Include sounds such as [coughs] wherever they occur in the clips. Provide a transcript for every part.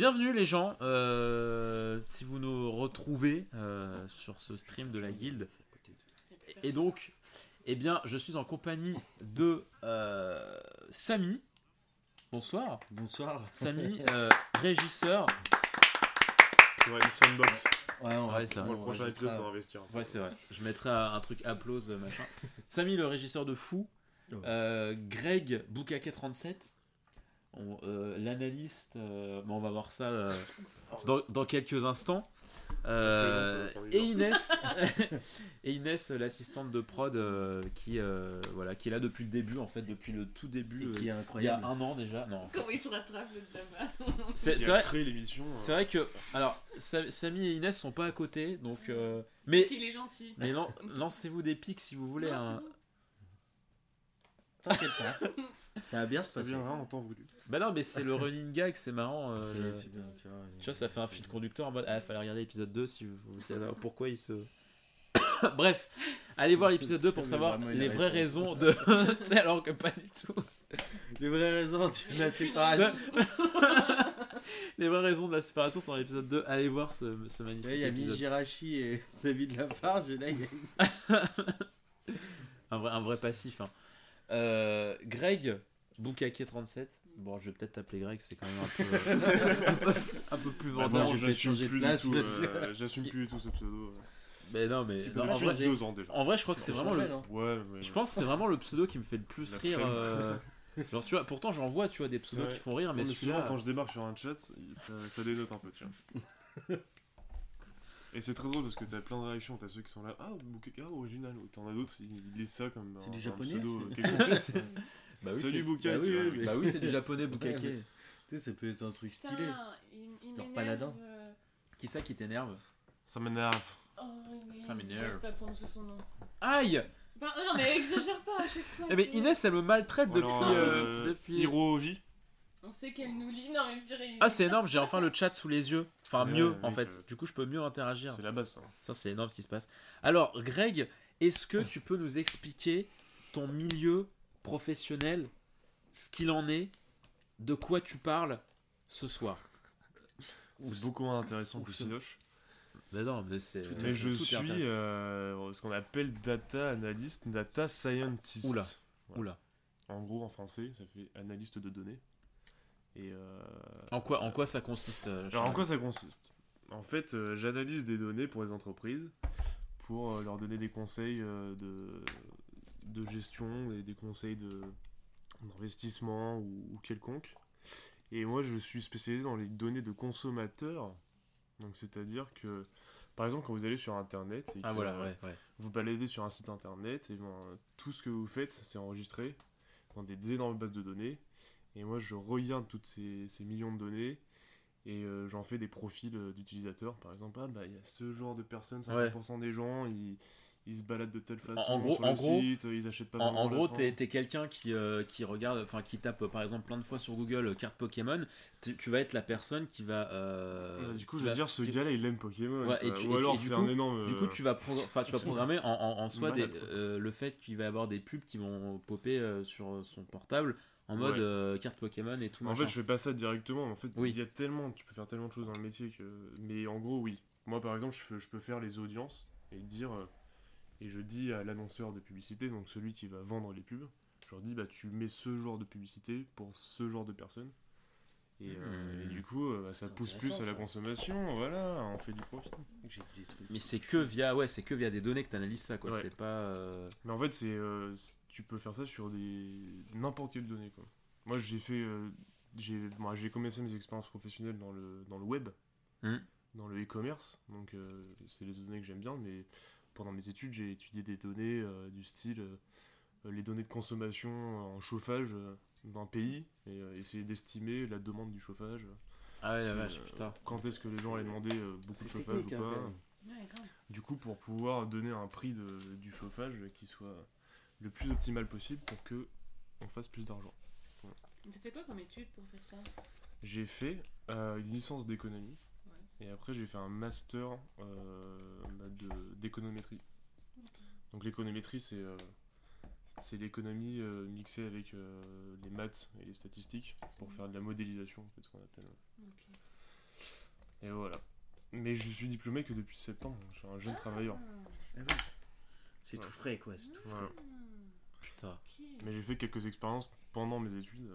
Bienvenue les gens, euh, si vous nous retrouvez euh, sur ce stream de la guilde. Et donc, eh bien, je suis en compagnie de euh, Samy. Bonsoir. Bonsoir. Samy, euh, [laughs] régisseur. On va aller sur une box. Ouais, on Ouais, ça va. Pour le on prochain rajoutera- épisode, faut investir. Ouais, c'est vrai. Je mettrai un, un truc applause, machin. Samy, le régisseur de Fou. Euh, Greg, Boukake37. On- euh, L'analyste. euh, bon, on va voir ça euh, dans, dans quelques instants. Euh, et. Inès, [laughs] et Inès, l'assistante de prod, euh, qui euh, voilà, qui est là depuis le début, en fait, depuis le tout début, Et qui est il y a un an déjà. Non, Comment il se rattrape le drama c'est c'est vrai, créé l'émission. c'est euh, vrai que alors Sa- Samy et Inès sont pas à côté, donc euh, mais Qu'il est gentil. mais lan- lancez-vous des pics si vous voulez. Non, hein. c'est. T'inquiète pas. [laughs] Ça va bien se Ça passer. viendra en temps voulu. Bah non, mais c'est le running gag, c'est marrant. euh, le- bien, tu vois. Tu vois, ça fait un fil conducteur en mode Ah, fallait regarder l'épisode 2 si vous savez pourquoi il se. [coughs] Bref, allez voir l'épisode 2 pour savoir les vraies raison. raisons de. [laughs] Tu sais, alors que pas du tout. Les vraies raisons de la séparation. [laughs] Les vraies raisons de la séparation sont dans l'épisode 2. Allez voir ce, ce magnifique Là, il y a. Mijirachi et David Lafarge. et Là, il y a [laughs] Un vrai, un vrai passif. hein. Euh, Greg, Boukake37. Bon, je vais peut-être t'appeler Greg, c'est quand même un peu, [laughs] un plus Bah, vendeur. j'ai j'assume changé de place euh, J'assume plus du tout ce pseudo. Mais non, mais non, en, vrai, changer. deux ans déjà. en vrai, je crois que c'est vraiment changer, le, non Ouais, mais. Je pense que c'est vraiment le pseudo qui me fait le plus La rire. euh, [laughs] Genre, tu vois, pourtant j'en vois, tu vois, des pseudos qui font rire, mais, Mais souvent, quand je débarque sur un chat, ça, ça dénote un peu, tu vois. [laughs] Et c'est très drôle parce que t'as plein de réactions. T'as ceux qui sont là, ah, Bukeka, original. Ou t'en as d'autres, ils, lisent ça comme C'est un, du un japonais. [laughs] [laughs] Bah oui, Salut c'est- Buka, bah oui. Bah oui, c'est du [laughs] japonais Bukake. Ouais, Tu sais, ça peut être un truc stylé. Putain, il, il Leur paladin. euh. Qui ça qui t'énerve Ça m'énerve. Oh, Ça m'énerve. m'énerve. J'arrive pas à prononcer son nom. Aïe Bah, non, mais exagère pas à chaque fois. Eh mais. Inès, elle me maltraite depuis. Alors, euh, euh, depuis... Hiroji. On sait qu'elle nous lit. Non, mais purée. Ah, c'est énorme, j'ai enfin le chat sous les yeux. Enfin, Ouais, mieux en fait. Du coup, je peux mieux interagir. C'est la base, ça. Ça, c'est énorme ce qui se passe. Alors, Greg, est-ce que tu peux nous expliquer ton milieu professionnel, ce qu'il en est, de quoi tu parles ce soir? Ou C'est beaucoup moins intéressant ou que ce- Sinoche. Mais non, mais c'est. Mais je tout est suis intéressant. euh, ce qu'on appelle data analyst, data scientist. Oula. Voilà. Oula. En gros, en français, ça fait analyste de données. Et euh, En quoi, en quoi ça consiste euh, alors, en quoi ça consiste En fait, euh, j'analyse des données pour les entreprises pour leur donner des conseils de, de gestion et des conseils de d'investissement ou, ou quelconque. Et moi, je suis spécialisé dans les données de consommateurs. Donc, c'est-à-dire que, par exemple, quand vous allez sur Internet et Ah que, voilà, ouais, ouais. vous baladez sur un site internet, et ben, tout ce que vous faites, c'est enregistré dans des énormes bases de données. Et moi, je regarde toutes ces, ces millions de données et euh, j'en fais des profils euh, d'utilisateurs. Par exemple, ah, bah, il y a ce genre de personnes, 50% des gens, ils, ils se baladent de telle façon en gros- sur en le gros- site, ils achètent pas En, en gros, t'es es, quelqu'un qui, euh, qui regarde, enfin qui tape par exemple plein de fois sur Google carte Pokémon. Tu vas être la personne qui va. Bah, du coup, je veux dire, ce gars-là, il aime Pokémon. Ouais, et quoi. tu- Ou et alors, c'est un énorme. Du coup, tu vas, tu vas [laughs] programmer en, soi des, le fait qu'il va y avoir des pubs qui vont popper sur son portable en mode Ouais. euh, carte Pokémon et tout. En machin. fait, je fais pas ça directement. En fait, Oui. il y a tellement, tu peux faire tellement de choses dans le métier que. Mais en gros, oui. Moi, par exemple, je peux faire les audiences et dire. euh, Et je dis à l'annonceur de publicité, donc celui qui va vendre les pubs, je leur dis, bah, tu mets ce genre de publicité pour ce genre de personnes. Et, euh, Hmm. et du coup, euh, bah, ça pousse plus à la ça. consommation. Voilà, on fait du profit. J'ai des trucs. Mais c'est que via, ouais, c'est que via des données que tu analyses ça, quoi. Ouais. C'est pas. euh, Mais en fait, c'est, euh, tu peux faire ça sur des n'importe quelle donnée. Quoi. Moi, j'ai fait, euh, j'ai, moi, j'ai commencé mes expériences professionnelles dans le dans le web, Mhm. dans le e-commerce. Donc, euh, c'est les données que j'aime bien. Mais pendant mes études, j'ai étudié des données euh, du style euh, les données de consommation en chauffage euh, d'un pays et euh, essayer d'estimer la demande du chauffage. Ah ouais, la vache, euh, putain. Quand est-ce que les gens allaient demander euh, beaucoup de chauffage ou hein, pas. Ouais, du coup, pour pouvoir donner un prix de, du chauffage qui soit le plus optimal possible pour que on fasse plus d'argent. Tu fait quoi comme étude pour faire ça? J'ai fait euh, une licence d'économie Ouais. et après j'ai fait un master euh, bah, de- d'économétrie. Donc l'économétrie c'est euh, c'est l'économie euh, mixée avec euh, les maths et les statistiques pour faire de la modélisation, en fait, ce qu'on appelle. Et voilà. Mais je suis diplômé que depuis septembre, je suis un jeune travailleur. Ah oui. C'est Ouais. tout frais, quoi. C'est tout frais. Voilà. Putain. Mais j'ai fait quelques expériences pendant mes études.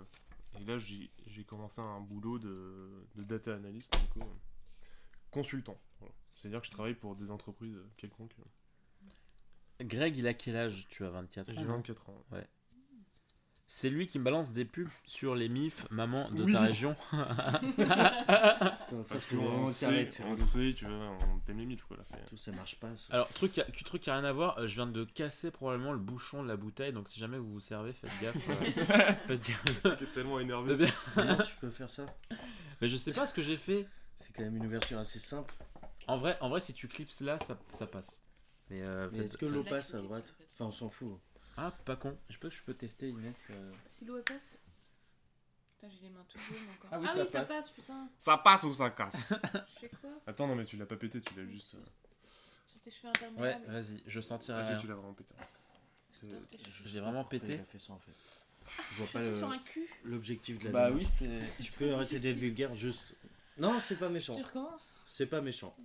Et là, j'ai j'ai commencé un boulot de, de data analyst, du coup, euh, consultant. Voilà. C'est-à-dire que je travaille pour des entreprises euh, quelconques. Greg, il a quel âge Tu as 24 ans. J'ai non 24 ans. C'est lui qui me balance des pubs sur les MIF, maman de Oui. ta région. [laughs] Putain, ça, Parce qu'on sait, on sait, tu vois, on t'aime les mythes, quoi. Là, fait. Tout ça marche pas. ça. Alors, truc, qui a- truc qui a rien à voir, euh, je viens de casser probablement le bouchon de la bouteille, donc si jamais vous vous servez, faites gaffe. euh, [laughs] faites gaffe. T'es tellement De énervé. bien- Comment tu peux faire ça Mais je sais pas ce que j'ai fait. C'est quand même une ouverture assez simple. En vrai, en vrai si tu clipses là, ça, ça passe. Mais, euh, Mais est-ce que l'eau passe à droite. Enfin, on s'en fout. Ah, pas con. Je peux, je peux tester Inès. euh. Si l'eau elle passe. Putain, j'ai les mains toutes jaunes encore. Ah oui, ça passe. putain. Ça passe ou ça casse [laughs] Je fais quoi? Attends, non, mais tu l'as pas pété, tu l'as juste. euh, tes cheveux Ouais, vas-y, je sentirai Ah, si, rien. tu l'as vraiment pété. Sur tes cheveux. J'ai vraiment Pourquoi pété. Il a fait ça en fait. Je vois Je pas fais ça le- sur un cul. l'objectif de la Bah oui, c'est. Tu peux arrêter d'être vulgaire juste. Non, c'est pas méchant. Tu recommences? C'est pas méchant.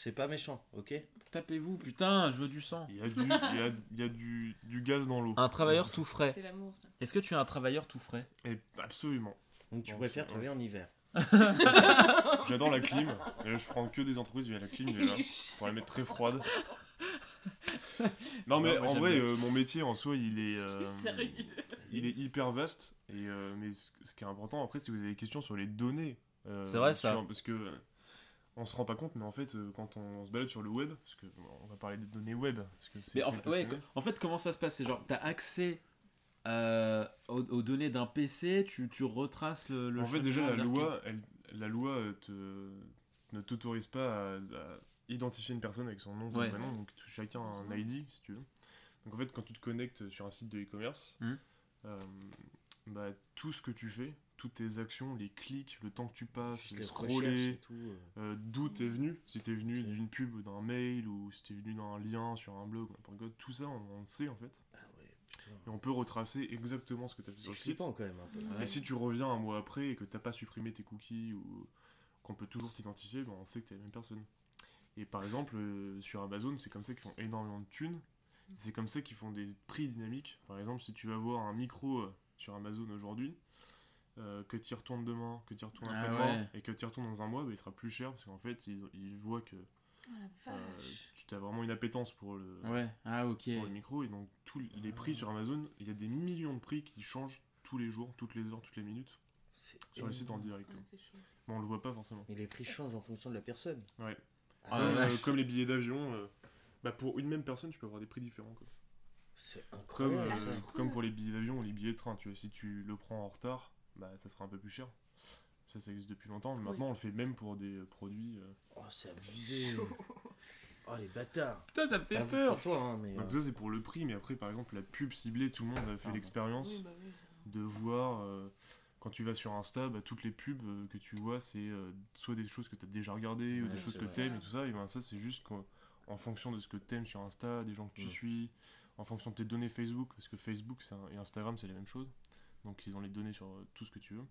C'est pas méchant, ok Tapez-vous, putain, je veux du sang. Il y a du, il y a, il y a du, du gaz dans l'eau. Un travailleur tout frais. C'est l'amour ça. Est-ce que tu es un travailleur tout frais Et absolument. Donc tu Bon, préfères c'est- travailler en hiver. [laughs] J'adore la clim. Et là, je prends que des entreprises via la clim déjà. [laughs] Pour la mettre très froide. Non, mais Non, moi, en j'aime vrai, bien. euh, mon métier en soi, il est. euh, [laughs] Sérieux il est hyper vaste. Et, euh, mais ce ce qui est important après, si vous avez des questions sur les données. euh, C'est vrai, ça. sur- Parce que. On se rend pas compte, mais en fait, euh, quand on se balade sur le web, parce que bon, on va parler des données web, parce que c'est Mais en, fait- ouais, en comment ça se passe? C'est genre, t'as accès euh, aux, aux données d'un PC, tu, tu retraces le, le en fait, déjà, la loi, elle, la loi euh, te, ne t'autorise pas à, à identifier une personne avec son nom, Ouais. prénom, donc chacun a un ID, si tu veux. Donc en fait, quand tu te connectes sur un site de e-commerce, euh, bah, tout ce que tu fais, toutes tes actions, les clics, le temps que tu passes, les scroller, tout. euh. euh, d'où t'es venu, si t'es venu d'une pub ou d'un mail, ou si t'es venu d'un lien sur un blog, tout ça, on, on le sait en fait. Ah ouais, putain. Et on peut retracer exactement ce que t'as fait sur le site. quand même un peu. Ouais. Et si tu reviens un mois après et que t'as pas supprimé tes cookies ou qu'on peut toujours t'identifier, ben on sait que t'es la même personne. Et par exemple, euh, sur Amazon, c'est comme ça qu'ils font énormément de thunes. C'est comme ça qu'ils font des prix dynamiques. Par exemple, si tu vas voir un micro euh, sur Amazon aujourd'hui, euh, que tu y retournes demain, que tu y retournes Ah après-demain, ouais. et que tu y retournes dans un mois, ben, il sera plus cher parce qu'en fait, ils, ils voient que Oh la euh, tu as vraiment une appétence pour le, Ouais, ah pour le micro. Et donc, tous les prix sur Amazon, il y a des millions de prix qui changent tous les jours, toutes les heures, toutes les minutes sur le site en direct. Ouais. Mais on le voit pas forcément. Mais les prix changent en fonction de la personne. Ouais. Ah, euh, comme les billets d'avion, euh, bah pour une même personne, tu peux avoir des prix différents. Quoi. C'est Comme, incroyable. euh, comme pour les billets d'avion ou les billets de train, tu vois, si tu le prends en retard, bah ça sera un peu plus cher. Ça, ça existe depuis longtemps, mais Oui. maintenant on le fait même pour des euh, produits. euh. Oh, c'est abusé. [laughs] Oh, les bâtards. Putain, ça me fait peur. pour toi, hein, mais. Donc euh, ça c'est pour le prix, mais après par exemple la pub ciblée, tout le monde a fait l'expérience Oui, bah oui. de voir euh, quand tu vas sur Insta, bah, toutes les pubs euh, que tu vois, c'est euh, soit des choses que tu as déjà regardées ou des choses que vrai. t'aimes et tout ça. Et ben ça, c'est juste qu'en en fonction de ce que t'aimes sur Insta, des gens que tu Mm. suis, en fonction de tes données Facebook, parce que Facebook un- et Instagram c'est la même chose. Donc ils ont les données sur euh, tout ce que tu veux.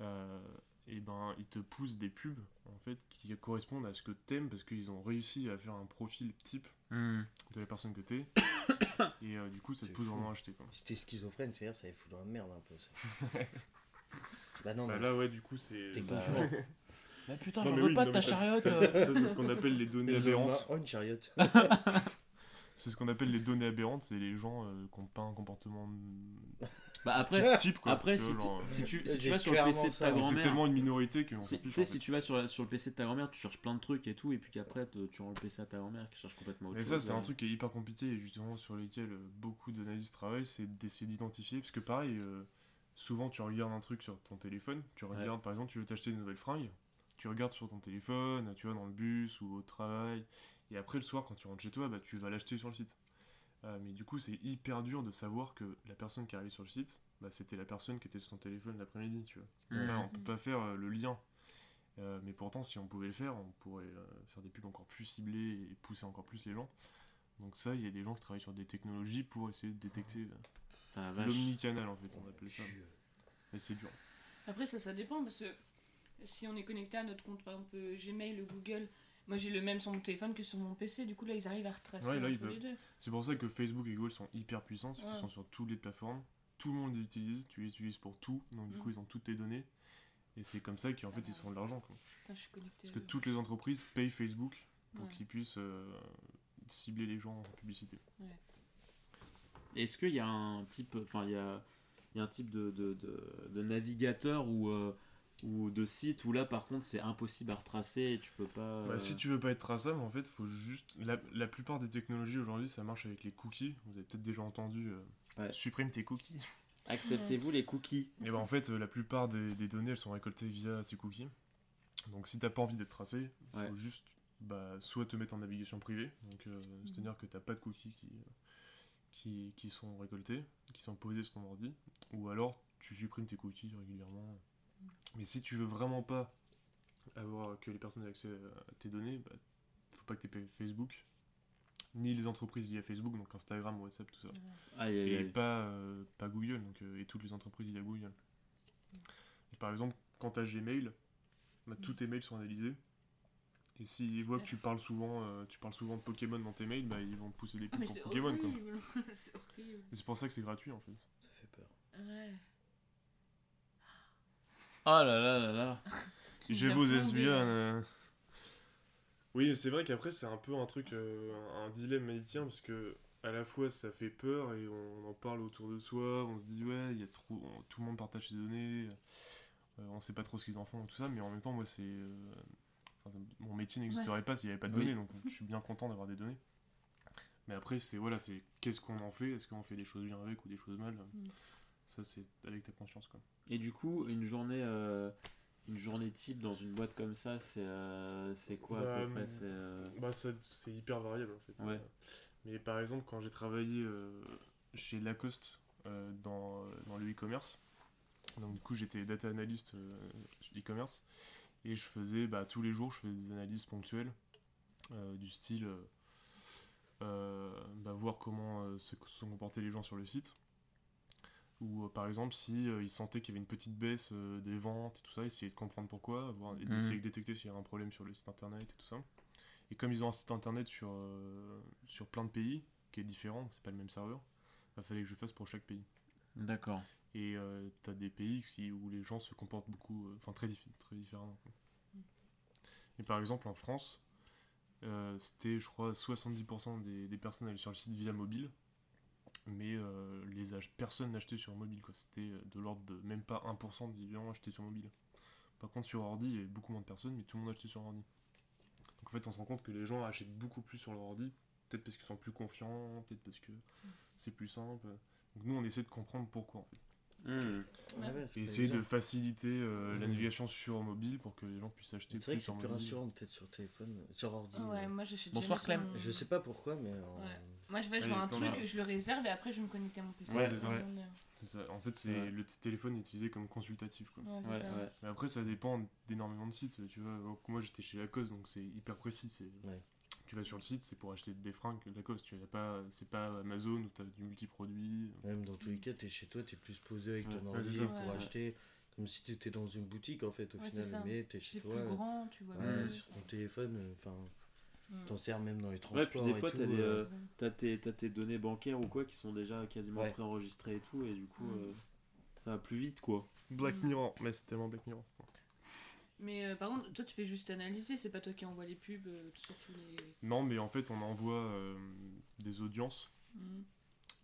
Euh, et ben ils te poussent des pubs en fait qui correspondent à ce que t'aimes parce qu'ils ont réussi à faire un profil type Hmm. de la personne que t'es. [coughs] et euh, du coup ça te pousse vraiment à acheter quoi. Si t'es schizophrène, c'est-à-dire ça les fout dans la merde un peu. Ça. [laughs] bah non, Bah mais là ouais du coup c'est... t'es bah, concurrent. [laughs] Mais putain, j'en veux oui, pas de ta chariote. euh. Ça, c'est ce qu'on appelle les données aberrantes. On chariot. [laughs] C'est ce qu'on appelle les données aberrantes, c'est les gens euh, qui n'ont pas un comportement Bah après, type quoi. après si, vois, tu, genre, si tu, si tu J'ai vas sur le PC de ta mais c'est grand-mère, tellement une minorité si, s'en tu sais, en si tu vas sur, la- sur le PC de ta grand-mère, tu cherches plein de trucs et tout, et puis qu'après te- tu rends le PC à ta grand-mère qui cherche complètement autre Mais chose. ça, c'est un truc qui est hyper compliqué et justement sur lequel euh, beaucoup d'analystes travaillent, c'est d'essayer d'identifier. Parce que pareil, euh, souvent tu regardes un truc sur ton téléphone, tu regardes par exemple, tu veux t'acheter une nouvelle fringue, tu regardes sur ton téléphone, tu vas dans le bus ou au travail, et après le soir quand tu rentres chez toi, bah, tu vas l'acheter sur le site. Euh, mais du coup, c'est hyper dur de savoir que la personne qui est arrivée sur le site, bah, c'était la personne qui était sur son téléphone l'après-midi, tu vois. Enfin, on peut pas faire euh, le lien. Euh, mais pourtant, si on pouvait le faire, on pourrait euh, faire des pubs encore plus ciblées et pousser encore plus les gens. Donc ça, il y a des gens qui travaillent sur des technologies pour essayer de détecter euh, vache. l'omnicanal, en fait, on appelle ça. Mais c'est dur. Après, ça, ça dépend parce que si on est connecté à notre compte, par exemple Gmail, Google, moi j'ai le même sur mon téléphone que sur mon PC, du coup là ils arrivent à retracer Ouais, là, ils entre les peuvent. deux. C'est pour ça que Facebook et Google sont hyper puissants, Ouais. sont sur toutes les plateformes. Tout le monde les utilise, tu les utilises pour tout, donc du Mm. coup ils ont toutes tes données. Et c'est comme ça qu'en fait ils se font de l'argent. quoi. Putain, je suis connecté. Parce que toutes les entreprises payent Facebook pour Ouais. qu'ils puissent euh, cibler les gens en publicité. Est-ce qu'il y a un type, enfin il y a, il y a un type de, de, de- de navigateur ou, euh, ou de site où là par contre c'est impossible à retracer et tu peux pas. Bah, euh, si tu veux pas être traçable, en fait, faut juste. La, la plupart des technologies aujourd'hui, ça marche avec les cookies. Vous avez peut-être déjà entendu. euh, Ouais. Supprime tes cookies. Acceptez-vous les cookies [laughs] Et ben en fait, euh, la plupart des, des données, elles sont récoltées via ces cookies. Donc si t'as pas envie d'être tracé, faut Ouais. juste bah, soit te mettre en navigation privée, donc euh, c'est-à-dire que t'as pas de cookies qui, euh, qui, qui sont récoltés, qui sont posés sur ton ordi, ou alors tu supprimes tes cookies régulièrement. Mais si tu veux vraiment pas avoir que les personnes aient accès à tes données, bah, faut pas que tu Facebook, ni les entreprises via Facebook, donc Instagram, WhatsApp, tout ça. Aïe, aïe, Et aïe. pas, euh, pas Google, donc, euh, et toutes les entreprises via Google. Et par exemple, quand tu as Gmail, bah, tous tes mails sont analysés. Et s'ils voient que tu parles souvent, euh, tu parles souvent de Pokémon dans tes mails, bah, ils vont te pousser des Ah, pubs mais pour c'est Pokémon. Quoi. horrible. [laughs] c'est horrible. Et c'est pour ça que c'est gratuit en fait. Ça fait peur. Ouais. Oh là là là là. J'ai vos là. euh. Oui, c'est vrai qu'après c'est un peu un truc, euh, un, dilemme maïtien, parce que à la fois ça fait peur et on en parle autour de soi, on se dit ouais, il y a trop, on- tout le monde partage ses données, euh, on sait pas trop ce qu'ils en font, tout ça, mais en même temps moi c'est, euh, mon métier n'existerait pas s'il n'y avait pas de Oui. données, donc [laughs] je suis bien content d'avoir des données. Mais après c'est voilà, c'est qu'est-ce qu'on en fait, est-ce qu'on fait des choses bien avec ou des choses mal, Mm. Ça c'est avec ta conscience quoi. Et du coup, une journée, euh, une journée type dans une boîte comme ça, c'est euh, c'est quoi à Bah, peu près hum, c'est, euh, Bah, ça- c'est hyper variable en fait. Ouais. Mais par exemple, quand j'ai travaillé euh, chez Lacoste euh, dans, dans le e-commerce, donc du coup j'étais data analyst euh, e-commerce, et je faisais bah, tous les jours, je faisais des analyses ponctuelles euh, du style euh, euh, bah, voir comment euh, se se sont comportés les gens sur le site. Ou euh, par exemple, si euh, ils sentaient qu'il y avait une petite baisse euh, des ventes et tout ça, essayer de comprendre pourquoi, voir, et Mhm. d'essayer de détecter s'il y a un problème sur le site internet et tout ça. Et comme ils ont un site internet sur, euh, sur plein de pays, qui est différent, c'est pas le même serveur, il fallait que je fasse pour chaque pays. D'accord. Et euh, t'as des pays qui- où les gens se comportent beaucoup, enfin très, diffé- très différemment. quoi. Et par exemple en France, c'était je crois 70% des, des personnes allaient sur le site via mobile, mais euh, les ach- personne n'achetait sur mobile. quoi. C'était euh, de l'ordre de même pas 1% des gens achetaient sur mobile. Par contre sur ordi, il y avait beaucoup moins de personnes, mais tout le monde achetait sur ordi. Donc en fait on se rend compte que les gens achètent beaucoup plus sur leur ordi, peut-être parce qu'ils sont plus confiants, peut-être parce que c'est plus simple. Donc nous on essaie de comprendre pourquoi en fait. Ouais, ouais, c'est Et pas essayer de faciliter euh, la Mhm. navigation sur mobile pour que les gens puissent acheter C'est vrai plus c'est plus mobile. rassurant peut-être sur téléphone, euh, sur ordi. Ah ouais, mais- moi j'achète Bonsoir, Clem. mon- Je sais pas pourquoi, mais. en- Ouais. Moi je vais, Allez, vois un truc, je le réserve et après je vais me connecter à mon PC. Ouais, c'est ça. Ouais. Ouais, C'est ça. En fait, c'est Ouais. le téléphone est utilisé comme consultatif. Quoi. Ouais, ça. ouais. Mais après, ça dépend d'énormément de sites. Tu vois, moi j'étais chez Lacoste, donc c'est hyper précis. Tu vas sur le site, c'est pour acheter des fringues Lacoste. Tu pas, c'est pas Amazon où tu as du multiproduit. Même dans tous les cas, t'es chez toi, t'es plus posé avec ton ouais, ordi pour Ouais. acheter. Comme si t'étais dans une boutique en fait, au Ouais, final. Mais t'es Puis chez C'est toi. plus grand, tu vois Ouais, sur ton téléphone, euh, enfin. T'en sers même dans les transports. Ouais, puis des et fois, t'as euh, euh, T'as tes, t'as tes données bancaires ou quoi qui sont déjà quasiment Ouais. préenregistrées et tout, et du coup, Mm. euh, ça va plus vite quoi. Black Mm. Mirror, mais c'est tellement Black Mirror. Mais euh, par contre, toi tu fais juste analyser, c'est pas toi qui envoie les pubs euh, sur tous les. Non, mais en fait, on envoie euh, des audiences Mm.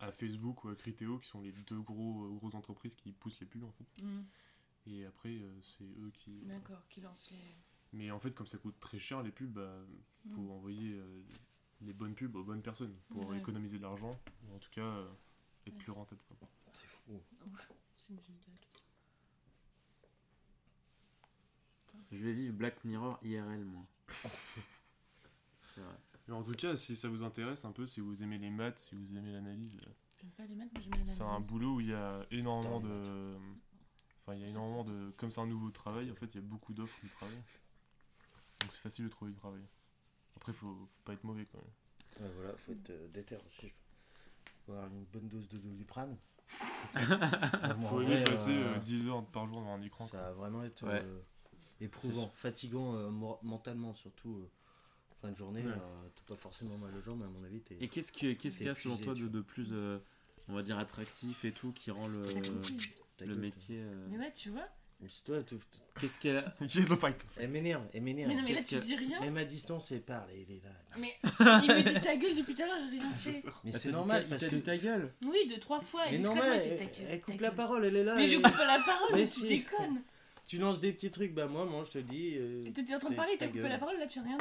à Facebook ou à Criteo, qui sont les deux gros, grosses entreprises qui poussent les pubs en fait. Mm. Et après, euh, c'est eux qui. D'accord, qui lance les. Mais en fait, comme ça coûte très cher les pubs, bah, faut Mm. envoyer euh, les bonnes pubs aux bonnes personnes pour Ouais. économiser de l'argent, ou en tout cas euh, être Ouais, plus rentable. C'est fou. C'est une blague. Je vais vivre Black Mirror IRL moi. [laughs] C'est vrai. Mais en tout cas, si ça vous intéresse un peu, si vous aimez les maths, si vous aimez l'analyse, euh, J'aime pas les maths, mais j'aime bien c'est un l'analyse. boulot où il y a énormément de. Enfin, il y a énormément de. Comme c'est un nouveau travail, en fait, il y a beaucoup d'offres de travail. Donc c'est facile de trouver du travail. Après, faut, faut pas être mauvais quand même. Ouais, voilà, faut être euh, déter aussi. je- Faut avoir une bonne dose de doliprane. [laughs] Faut aimer passer euh, 10 heures par jour devant un écran. Ça quoi. va vraiment être. Ouais. euh, éprouvant, fatigant euh, mor- mentalement surtout. euh, fin de journée, Ouais. euh, t'as pas forcément mal aux jambes, mais à mon avis, t'es. Et qu'est-ce que- qu'est-ce qu'il y a selon Épuisé, toi de, de plus, euh, on va dire, attractif et tout, qui rend le, T'as le gueule, métier. euh, Mais ouais, tu vois. Toi. Mais c'est toi, tout- Qu'est-ce qu'elle a [laughs] Yes, the fight. Elle m'énerve, elle m'énerve. Mais non, mais là, tu dis rien. Même à distance, elle parle, elle est là. Mais [laughs] il me dit ta gueule depuis tout à l'heure, j'ai rien fait. Mais c'est normal ta- parce que. dit ta gueule Oui, deux, trois fois. Elle, elle coupe la parole, elle est là. Mais je coupe pas la [laughs] parole, Mais tu déconnes. Tu lances des petits trucs, bah moi, moi je te le dis. euh, Et T'étais en train de parler, ta t'as coupé la parole, là tu as rien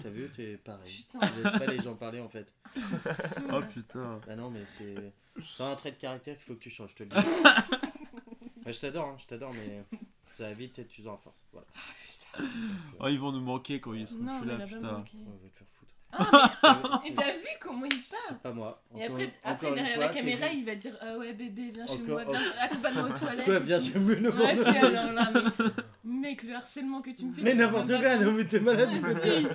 t'as vu, t'es pareil. Putain. Je laisse pas les gens parler en fait. Oh putain Bah non, mais c'est. C'est un trait de caractère qu'il faut que tu changes, je te le dis. Bah, je t'adore, hein, je t'adore, mais [laughs] ça va vite et tu en force. Voilà. Oh, ils vont nous manquer quand ils seront Non, plus mais là, pas putain. manqué. On va te faire foutre. Ah, C'est [laughs] Et t'as vu comment il parle c'est pas moi. Et Encore- après, après encore une derrière fois, la c'est caméra, juste- il va dire Ah ouais, bébé, viens chez Encore- moi, viens, accompagne-moi aux [laughs] toilettes. Quoi, et bien tout. sûr, mais n'importe Ouais, c'est quoi. alors là, mais... Mec, le harcèlement que tu me fais. Mais tu n'importe quoi, pas. non, mais t'es malade ou quoi Si.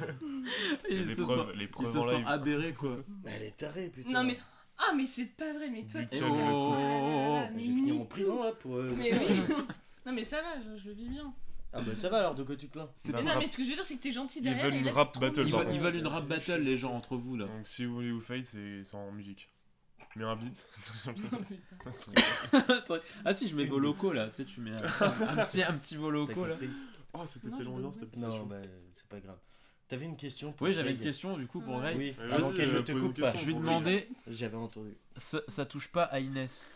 Ils Les se preuves, sont, les preuves en sont live. aberrés quoi. Mais elle est tarée, putain. Non, mais. Ah, mais c'est pas vrai, mais toi, tu. Oh, oh. Mais Je vais finir en prison là pour. euh, Mais oui. [laughs] Non, mais ça va, je, je le vis bien. Ah bah ça va alors, de quoi tu te plains? C'est Bah, Mais non, rap- mais ce que je veux dire, c'est que t'es gentil Ils derrière. veulent et une là, rap battle, Ils, veulent- ils veulent une rap battle les gens entre vous là. Donc si vous voulez vous fight, c'est en musique. Mais un beat. [laughs] [laughs] ah si je mets vos locaux là, tu sais tu mets un, un petit, un petit vos locaux là. Oh, c'était Non, telle je ambiance, peux cette Non, bah c'est pas grave. T'avais une question pour Oui j'avais une Greg question du coup pour. Ray. Oui, Vas-y, avant qu'elle ne te pose une coupe pas. question. Je lui Pour demandais, J'avais entendu. ça, ça touche pas à Inès.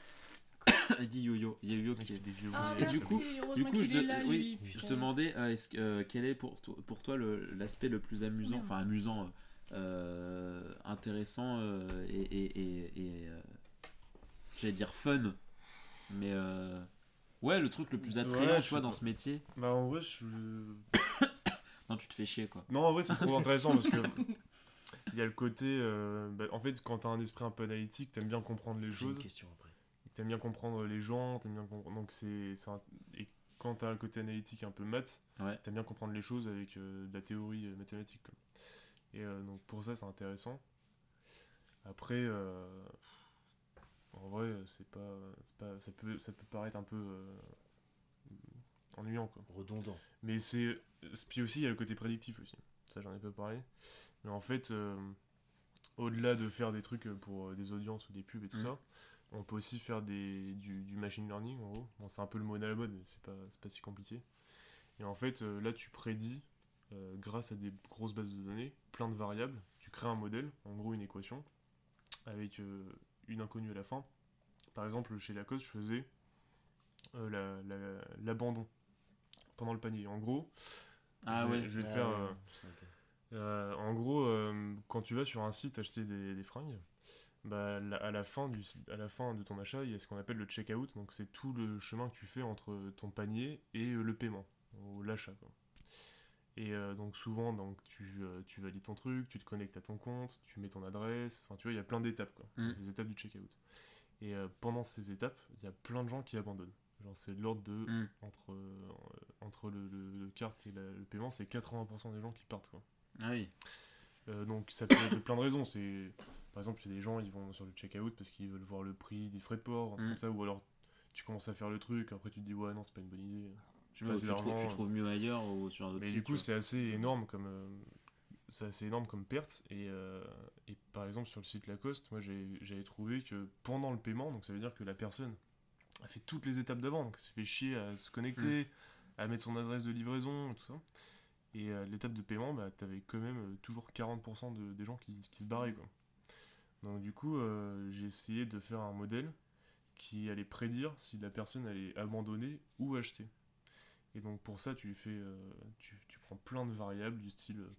[coughs] Il dit Yo-Yo, il y a Yo-Yo Il qui est. des vieux Ah, Et du ça coup- Du coup, je, là, oui, je demandais euh, est-ce que- euh, quel est pour toi, pour toi le- l'aspect le plus amusant, enfin amusant, euh, intéressant euh, et, et, et- et, euh, j'allais dire fun, mais euh, ouais, le truc le plus attrayant, Ouais, tu je vois, dans pas. ce métier. Bah en vrai, je... Non, tu te fais chier quoi. Non, en vrai, c'est trop [laughs] intéressant parce que il y a le côté. euh, bah, en fait, quand t'as un esprit un peu analytique, t'aimes bien comprendre les une choses, question après. t'aimes bien comprendre les gens, t'aimes bien comprendre. Donc, c'est. un- Et quand t'as un côté analytique un peu maths, Ouais. t'aimes bien comprendre les choses avec euh, de la théorie euh, mathématique. quoi. Et euh, donc, pour ça, c'est intéressant. Après, euh, en vrai, c'est pas, c'est pas, ça peut, ça peut paraître un peu euh, ennuyant, quoi. Redondant. Mais c'est. Puis aussi, il y a le côté prédictif aussi. Ça, j'en ai pas parlé. Mais en fait, euh, au-delà de faire des trucs pour euh, des audiences ou des pubs et tout Mhm. ça, on peut aussi faire des, du, du machine learning, en gros. Bon, c'est un peu le mot à la mode, mais c'est pas, c'est pas si compliqué. Et en fait, euh, là, tu prédis, euh, grâce à des grosses bases de données, plein de variables. Tu crées un modèle, en gros une équation, avec euh, une inconnue à la fin. Par exemple, chez Lacoste, je faisais euh, la- la- l'abandon pendant le panier. En gros, Ah je, ouais. je vais te Ah faire. ouais, euh, euh, en gros, euh, quand tu vas sur un site acheter des, des fringues, bah, la- à, la fin du, à la fin de ton achat, il y a ce qu'on appelle le checkout. Donc, c'est tout le chemin que tu fais entre ton panier et le paiement, ou l'achat. Et euh, donc, souvent, donc, tu, euh, tu valides ton truc, tu te connectes à ton compte, tu mets ton adresse. Enfin, tu vois, il y a plein d'étapes, quoi. Mm. Les étapes du checkout. Et euh, pendant ces étapes, il y a plein de gens qui abandonnent. Genre, c'est de l'ordre de Mm. entre, euh, entre le, le- le carte et la- le paiement, c'est 80% des gens qui partent. Quoi. Ah oui. Euh, donc ça peut être de plein de raisons. C'est par exemple, il y a des gens ils vont sur le checkout parce qu'ils veulent voir le prix des frais de port, Mm. comme ça, ou alors tu commences à faire le truc, après tu te dis ouais non c'est pas une bonne idée. Je Ouais, tu, trouves, tu trouves mieux ailleurs ou sur un autre Mais site. du coup c'est assez énorme comme euh, c'est assez énorme comme perte et, euh, et par exemple sur le site Lacoste, moi j'avais trouvé que pendant le paiement, donc ça veut dire que la personne a fait toutes les étapes d'avant, donc elle s'est fait chier à se connecter, à mettre son adresse de livraison et tout ça. Et à l'étape de paiement, bah, t'avais quand même euh, toujours 40% de, des gens qui, qui se barraient. Quoi. Donc du coup, euh, j'ai essayé de faire un modèle qui allait prédire si la personne allait abandonner ou acheter. Et donc pour ça, tu fais, euh, tu, tu prends plein de variables du style euh,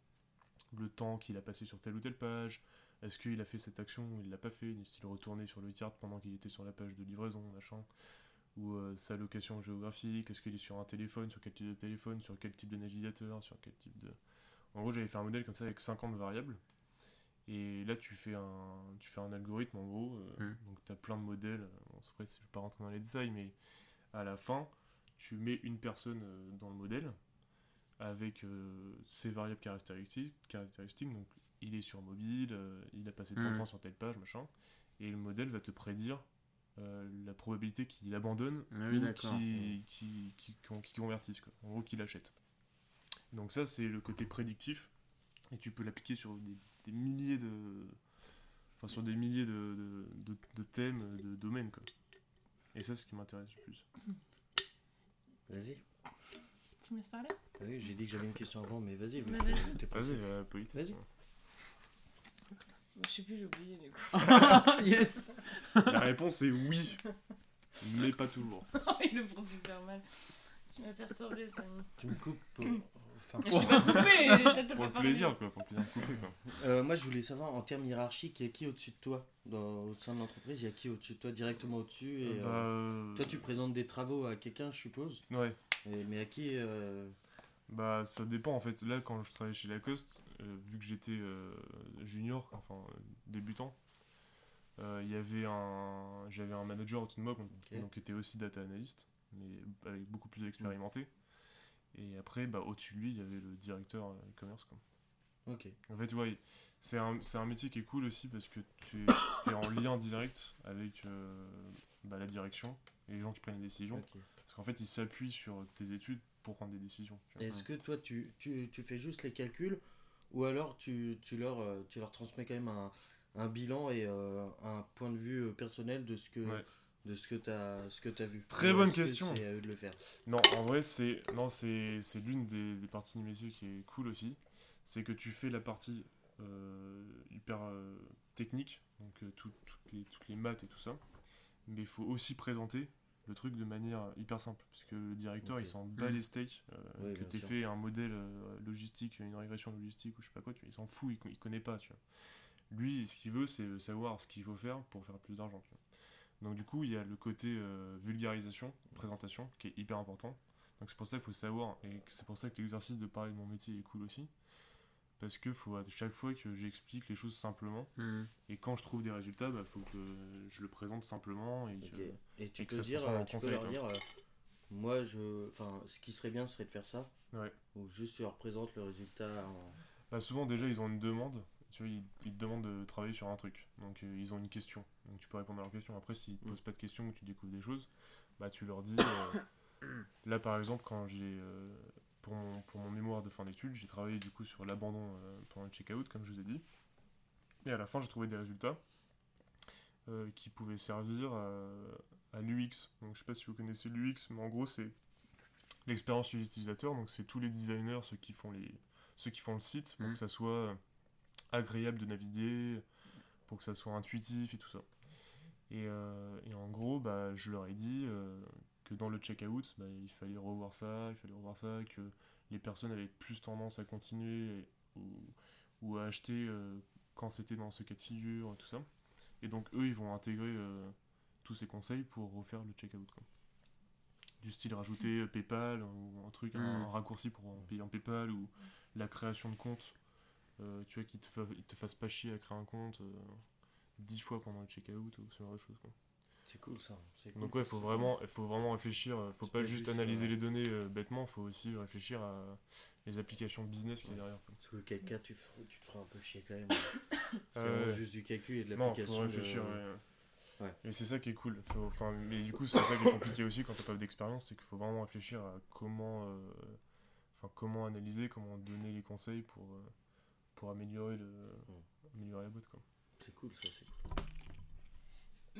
le temps qu'il a passé sur telle ou telle page, est-ce qu'il a fait cette action ou il l'a pas fait, du style retourner sur le cart pendant qu'il était sur la page de livraison, machin, ou euh, sa location géographique, est-ce qu'il est sur un téléphone, sur quel type de téléphone, sur quel type de navigateur, sur quel type de... En gros, j'avais fait un modèle comme ça avec 50 variables. Et là, tu fais un, tu fais un algorithme en gros. euh, Mm. Donc, tu as plein de modèles. Bon, vrai, je ne vais pas rentrer dans les détails, mais à la fin, tu mets une personne euh, dans le modèle avec euh, ses variables caractéristiques, caractéristiques. Donc, il est sur mobile, euh, il a passé tant de Mm. temps sur telle page, machin. Et le modèle va te prédire euh, la probabilité qu'il abandonne Ah oui, ou qu'il convertisse, quoi. en gros qu'il achète. Donc ça c'est le côté prédictif et tu peux l'appliquer sur des, des milliers de... Enfin sur des milliers de, de, de- de thèmes, de domaines quoi. Et ça c'est ce qui m'intéresse le plus. Vas-y. Tu me laisses parler? Ah oui, j'ai dit que j'avais une question avant, mais vas-y. Vas-y. T'es pressé. Vas-y, la politesse. Vas-y. Je sais plus, j'ai oublié du coup. [laughs] yes La réponse est oui, mais pas toujours. [laughs] Il le prend super mal. Tu m'as perturbé, Samy. Tu me coupes pour... Enfin, Je t'ai pas coupé, t'as [laughs] Pour pas le parlé. plaisir quoi, pour le plaisir de couper quoi. euh, moi, je voulais savoir, en termes hiérarchiques, il y a qui au-dessus de toi? Dans, Au sein de l'entreprise, il y a qui au-dessus de toi Directement au-dessus? Et, Bah, euh, euh, Toi, tu présentes des travaux à quelqu'un, je suppose? Ouais. Et- Mais à qui euh, Bah ça dépend en fait. Là quand je travaillais chez Lacoste, euh, vu que j'étais euh, junior, enfin euh, débutant, euh, il y avait un, j'avais un manager au-dessus de moi donc, qui était aussi data analyst, mais avec beaucoup plus expérimenté. Et après bah au-dessus de lui il y avait le directeur e-commerce. Ok. En fait ouais, c'est un, c'est un métier qui est cool aussi parce que tu es [coughs] en lien direct avec bah, la direction et les gens qui prennent les décisions. Parce qu'en fait ils s'appuient sur tes études pour prendre des décisions. Est-ce que toi, tu, tu, tu fais juste les calculs ou alors tu, tu, leur, euh, tu leur transmets quand même un, un bilan et euh, un point de vue euh, personnel de ce que, Ouais. de ce que tu as, vu? Très Ou bonne est-ce que question. C'est à eux de le faire? Non, en vrai, c'est non, c'est l'une des, des parties du métier qui est cool aussi. C'est que tu fais la partie euh, hyper euh, technique, donc tout- toutes, les, toutes les maths et tout ça. Mais il faut aussi présenter le truc de manière hyper simple. Parce que le directeur, il s'en bat les steaks. euh, Oui, que sûr. fait un modèle euh, logistique, une régression logistique ou je sais pas quoi, tu vois, il s'en fout, il, il connaît pas. Tu vois. Lui, ce qu'il veut, c'est savoir ce qu'il faut faire pour faire plus d'argent. Donc du coup, il y a le côté euh, vulgarisation, présentation, qui est hyper important. Donc c'est pour ça qu'il faut savoir, et c'est pour ça que l'exercice de parler de mon métier est cool aussi. Parce que faut à chaque fois que j'explique les choses simplement, Hmm. et quand je trouve des résultats, il faut que je le présente simplement. Et que-. Et tu et que peux ça se dire, euh, peux leur dire, euh, moi, je, enfin, ce qui serait bien, ce serait de faire ça. Ouais. Ou juste tu leur présentes le résultat. En... Bah, souvent déjà ils ont une demande, tu vois, ils, ils te demandent de travailler sur un truc. Donc euh, ils ont une question. Donc tu peux répondre à leur question. Après s'ils te Mm. posent pas de questions ou tu découvres des choses, bah tu leur dis euh, [coughs] là par exemple quand j'ai pour, mon, pour mon mémoire de fin d'études, j'ai travaillé du coup sur l'abandon euh, pendant le check-out comme je vous ai dit. Et à la fin j'ai trouvé des résultats euh, qui pouvaient servir à, à l'UX. Donc je sais pas si vous connaissez l'UX, mais en gros c'est l'expérience utilisateur. Donc c'est tous les designers, ceux qui font les ceux qui font le site pour Mhm. que ça soit agréable de naviguer, pour que ça soit intuitif et tout ça. Et, euh, et en gros, bah, je leur ai dit euh, que dans le checkout, bah, il fallait revoir ça, il fallait revoir ça, que les personnes avaient plus tendance à continuer et- ou, ou à acheter euh, quand c'était dans ce cas de figure, tout ça. Et donc eux, ils vont intégrer euh, tous ces conseils pour refaire le checkout. Du style rajouter euh, PayPal ou un truc, un, un raccourci pour en payer en PayPal ou la création de compte. euh, tu vois, qu'ils te, fa- te fassent pas chier à créer un compte dix fois pendant le checkout ou ce genre de choses. quoi. C'est cool ça. cool. Donc ouais, faut vraiment, il faut vraiment réfléchir. euh, Faut pas juste analyser les données euh, bêtement. Faut aussi réfléchir à les applications business qu'il y a derrière. Parce que quelqu'un, tu, feras- tu te feras un peu chier quand même. [coughs] C'est Euh, ouais. juste du calcul et de Non, l'application. faut réfléchir. de- ouais. Ouais. Et c'est ça qui est cool. Enfin, mais du coup, c'est ça qui est compliqué aussi quand t'as pas d'expérience, c'est qu'il faut vraiment réfléchir à comment, euh, enfin, comment analyser, comment donner les conseils pour, pour améliorer le, améliorer la boîte. Quoi. C'est cool ça. C'est cool.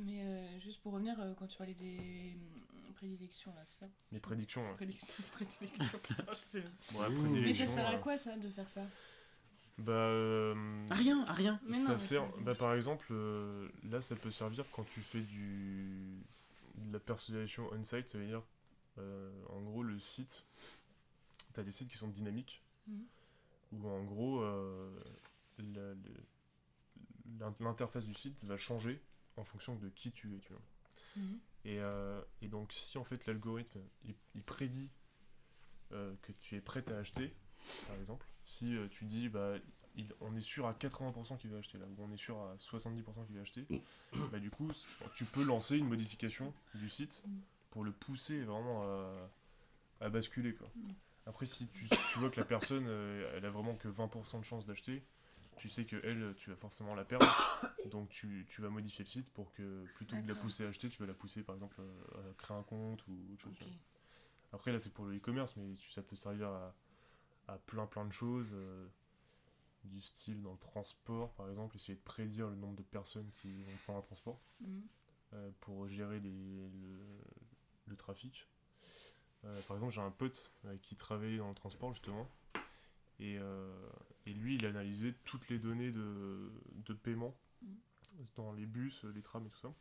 Mais euh, juste pour revenir, euh, quand tu parlais des hum, prédilections, là, c'est ça Les prédictions. ouais. Prédictions, prédilections, putain, je sais même. Bon, la Ouh. Mais ça prédilection, sert à euh, quoi ça de faire ça Bah, euh, Ah, rien, ah, rien. Mais non, ça mais sert, c'est- bah, par exemple, euh, là ça peut servir quand tu fais du de la personnalisation on-site, ça veut dire euh, en gros le site, tu as des sites qui sont dynamiques, Mhm. où en gros euh, la- le- l'in- l'interface du site va changer en fonction de qui tu es. Tu vois. Mhm. Et, euh, et donc si en fait l'algorithme il, il prédit euh, que tu es prêt à acheter, par exemple, si euh, tu dis bah il- on est sûr à 80% qu'il va acheter là, ou on est sûr à 70% qu'il va acheter, [coughs] bah du coup tu peux lancer une modification du site Mm. pour le pousser vraiment à, à basculer quoi. Mm. Après si tu, tu vois que la personne elle a vraiment que 20% de chance d'acheter, tu sais que elle, tu vas forcément la perdre, [coughs] donc tu, tu vas modifier le site pour que plutôt que de la pousser à acheter, tu vas la pousser par exemple euh, à créer un compte ou autre chose. Après là c'est pour le e-commerce, mais ça peut servir à, à plein plein de choses, euh, du style dans le transport par exemple, essayer de prédire le nombre de personnes qui vont prendre un transport Mhm. euh, pour gérer les, le, le trafic. Euh, par exemple, j'ai un pote qui travaillait dans le transport justement, et, euh, et lui, il analysait toutes les données de, de paiement Mhm. dans les bus, les trams et tout ça.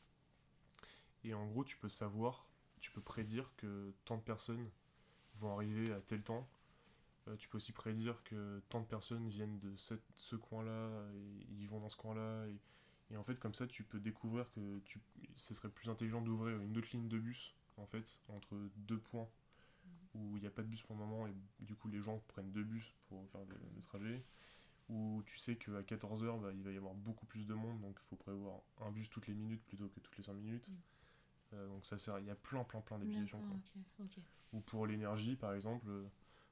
Et en gros, tu peux savoir, tu peux prédire que tant de personnes vont arriver à tel temps. Euh, tu peux aussi prédire que tant de personnes viennent de cette- ce coin-là, et ils vont dans ce coin-là, et et en fait, comme ça, tu peux découvrir que tu, ce serait plus intelligent d'ouvrir une autre ligne de bus, en fait, entre deux points où il n'y a pas de bus pour le moment, et du coup, les gens prennent deux bus pour faire le, le trajet. Où tu sais qu'à 14h, bah, il va y avoir beaucoup plus de monde, donc il faut prévoir un bus toutes les minutes plutôt que toutes les 5 minutes. Mm. Euh, donc ça sert, il y a plein, plein, plein d'applications. Ou pour l'énergie, par exemple, euh,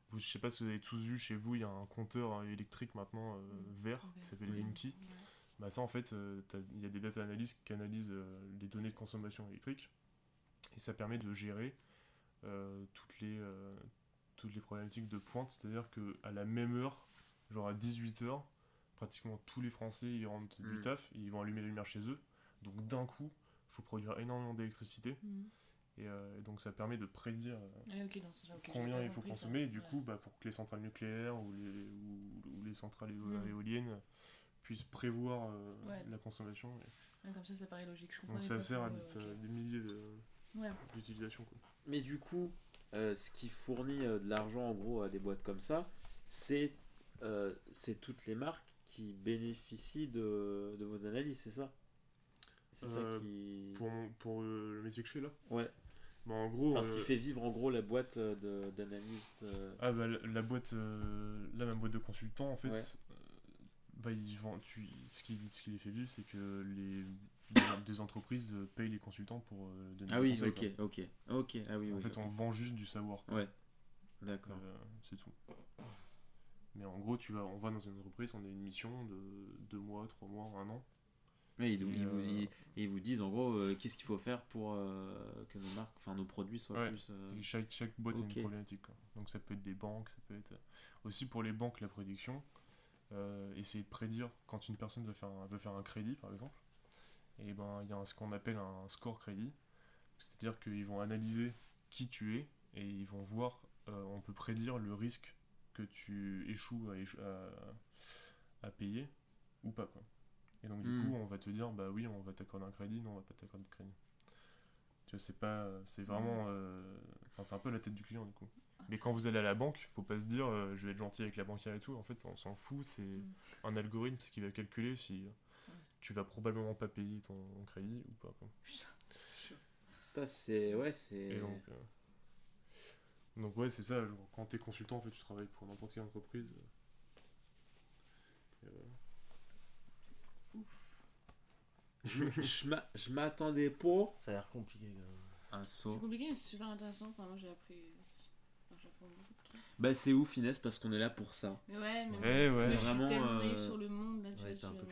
vous, je sais pas si vous avez tous vu chez vous, il y a un compteur euh, électrique maintenant euh, Mm. vert qui s'appelle Oui. Linky. Bah ça en fait, il y a des data analystes qui analysent euh, les données de consommation électrique et ça permet de gérer euh, toutes, les, euh, toutes les problématiques de pointe, c'est-à-dire que à la même heure, genre à 18h, pratiquement tous les Français ils rentrent du Mm. taf et ils vont allumer la lumière chez eux. Donc d'un coup, il faut produire énormément d'électricité et, euh, et donc ça permet de prédire euh, Ah, combien il faut compris ça. consommer et du Voilà. coup bah, pour que les centrales nucléaires ou les, ou, ou les centrales Mm. éoliennes puissent prévoir euh, Ouais. la consommation. Et- comme ça, ça paraît logique. Je donc ça sert à des, euh, milliers de- Ouais. d'utilisations. Mais du coup, euh, ce qui fournit euh, de l'argent en gros à des boîtes comme ça, c'est euh, c'est toutes les marques qui bénéficient de, de vos analyses, c'est ça? C'est ça qui. Pour, mon- pour euh, le métier que je fais là? Ouais. bah, En gros, Enfin, ce qui euh, fait vivre en gros la boîte euh, de- d'analystes. euh, ah, bah, la, la boîte, euh, là ma boîte de consultant en fait, Ouais. euh, bah, ils vendent, tu, ce, qui, ce qui les fait vivre c'est que les, des, des entreprises euh, payent les consultants pour euh, donner Ah des oui, conseils, ok, quoi. ok, ok, ah oui, En oui. fait, on vend juste du savoir. quoi. Ouais, d'accord. Euh, c'est tout. Mais en gros, tu vas, on va dans une entreprise, on a une mission de deux mois, trois mois, un an. Oui, ils, vous, ils- ils vous disent en gros euh, qu'est-ce qu'il faut faire pour euh, que nos marques, enfin nos produits soient Ouais. plus. Et chaque, chaque boîte a Ok. une problématique. quoi. Donc ça peut être des banques, ça peut être aussi pour les banques la prédiction. essayer de prédire quand une personne veut faire un, veut faire un crédit par exemple. Et ben il y a un- ce qu'on appelle un score crédit. C'est-à-dire qu'ils vont analyser qui tu es et ils vont voir, euh, on peut prédire le risque que tu échoues à, échou- à, à payer ou pas. Quoi. Et donc du Hmm. coup on va te dire bah oui on va t'accorder un crédit, non on va pas t'accorder de crédit. Tu vois, c'est pas, c'est vraiment, euh, enfin c'est un peu la tête du client du coup. Mais quand vous allez à la banque, faut pas se dire euh, je vais être gentil avec la banquière et tout. En fait, on s'en fout. C'est Mm. un algorithme qui va calculer si tu vas probablement pas payer ton crédit ou pas. quoi. Putain, c'est ouais, c'est. Et donc, euh, donc ouais, c'est ça. genre, quand t'es consultant, en fait, tu travailles pour n'importe quelle entreprise. Et, euh, Je, je m'a- je m'attendais pas Ça a l'air compliqué. quand même. un C'est saut. compliqué, mais c'est super intéressant. Enfin, moi, j'ai appris. enfin, j'apprends beaucoup de trucs. Bah c'est ouf Inès parce qu'on est là pour ça. Mais ouais, mais Ouais, moi, ouais. je suis Vraiment, euh, sur le monde là, tu Ouais, vois, un peu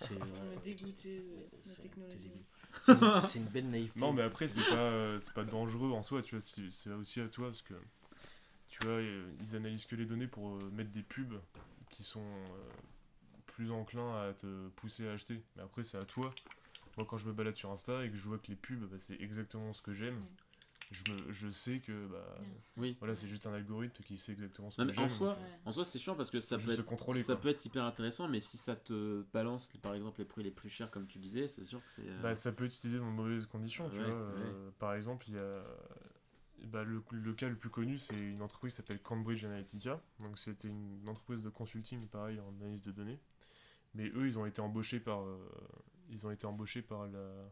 C'est de c'est- la t'es technologie. débile. C'est une- une belle naïveté. Non, mais après, c'est pas, euh, c'est pas dangereux en soi, tu vois, c'est aussi à toi parce que, tu vois, euh, ils analysent que les données pour euh, mettre des pubs qui sont euh, plus enclins à te pousser à acheter. Mais après, c'est à toi. Moi, quand je me balade sur Insta et que je vois que les pubs, bah, c'est exactement ce que j'aime, Mm. Je, me, je sais que, bah. Oui. voilà, c'est juste un algorithme qui sait exactement ce Non, que j'aime. en soi, donc, euh, Ouais. En soi, c'est chiant parce que ça peut se être contrôler, ça peut être hyper intéressant, mais si ça te balance par exemple les prix les plus chers comme tu disais, c'est sûr que c'est. euh, Bah, ça peut être utilisé dans de mauvaises conditions, tu Ouais, vois. euh, Par exemple, il y a bah, le, le cas le plus connu, c'est une entreprise qui s'appelle Cambridge Analytica. Donc, c'était une entreprise de consulting, pareil, en analyse de données. Mais eux, ils ont été embauchés par, euh, ils ont été embauchés par la-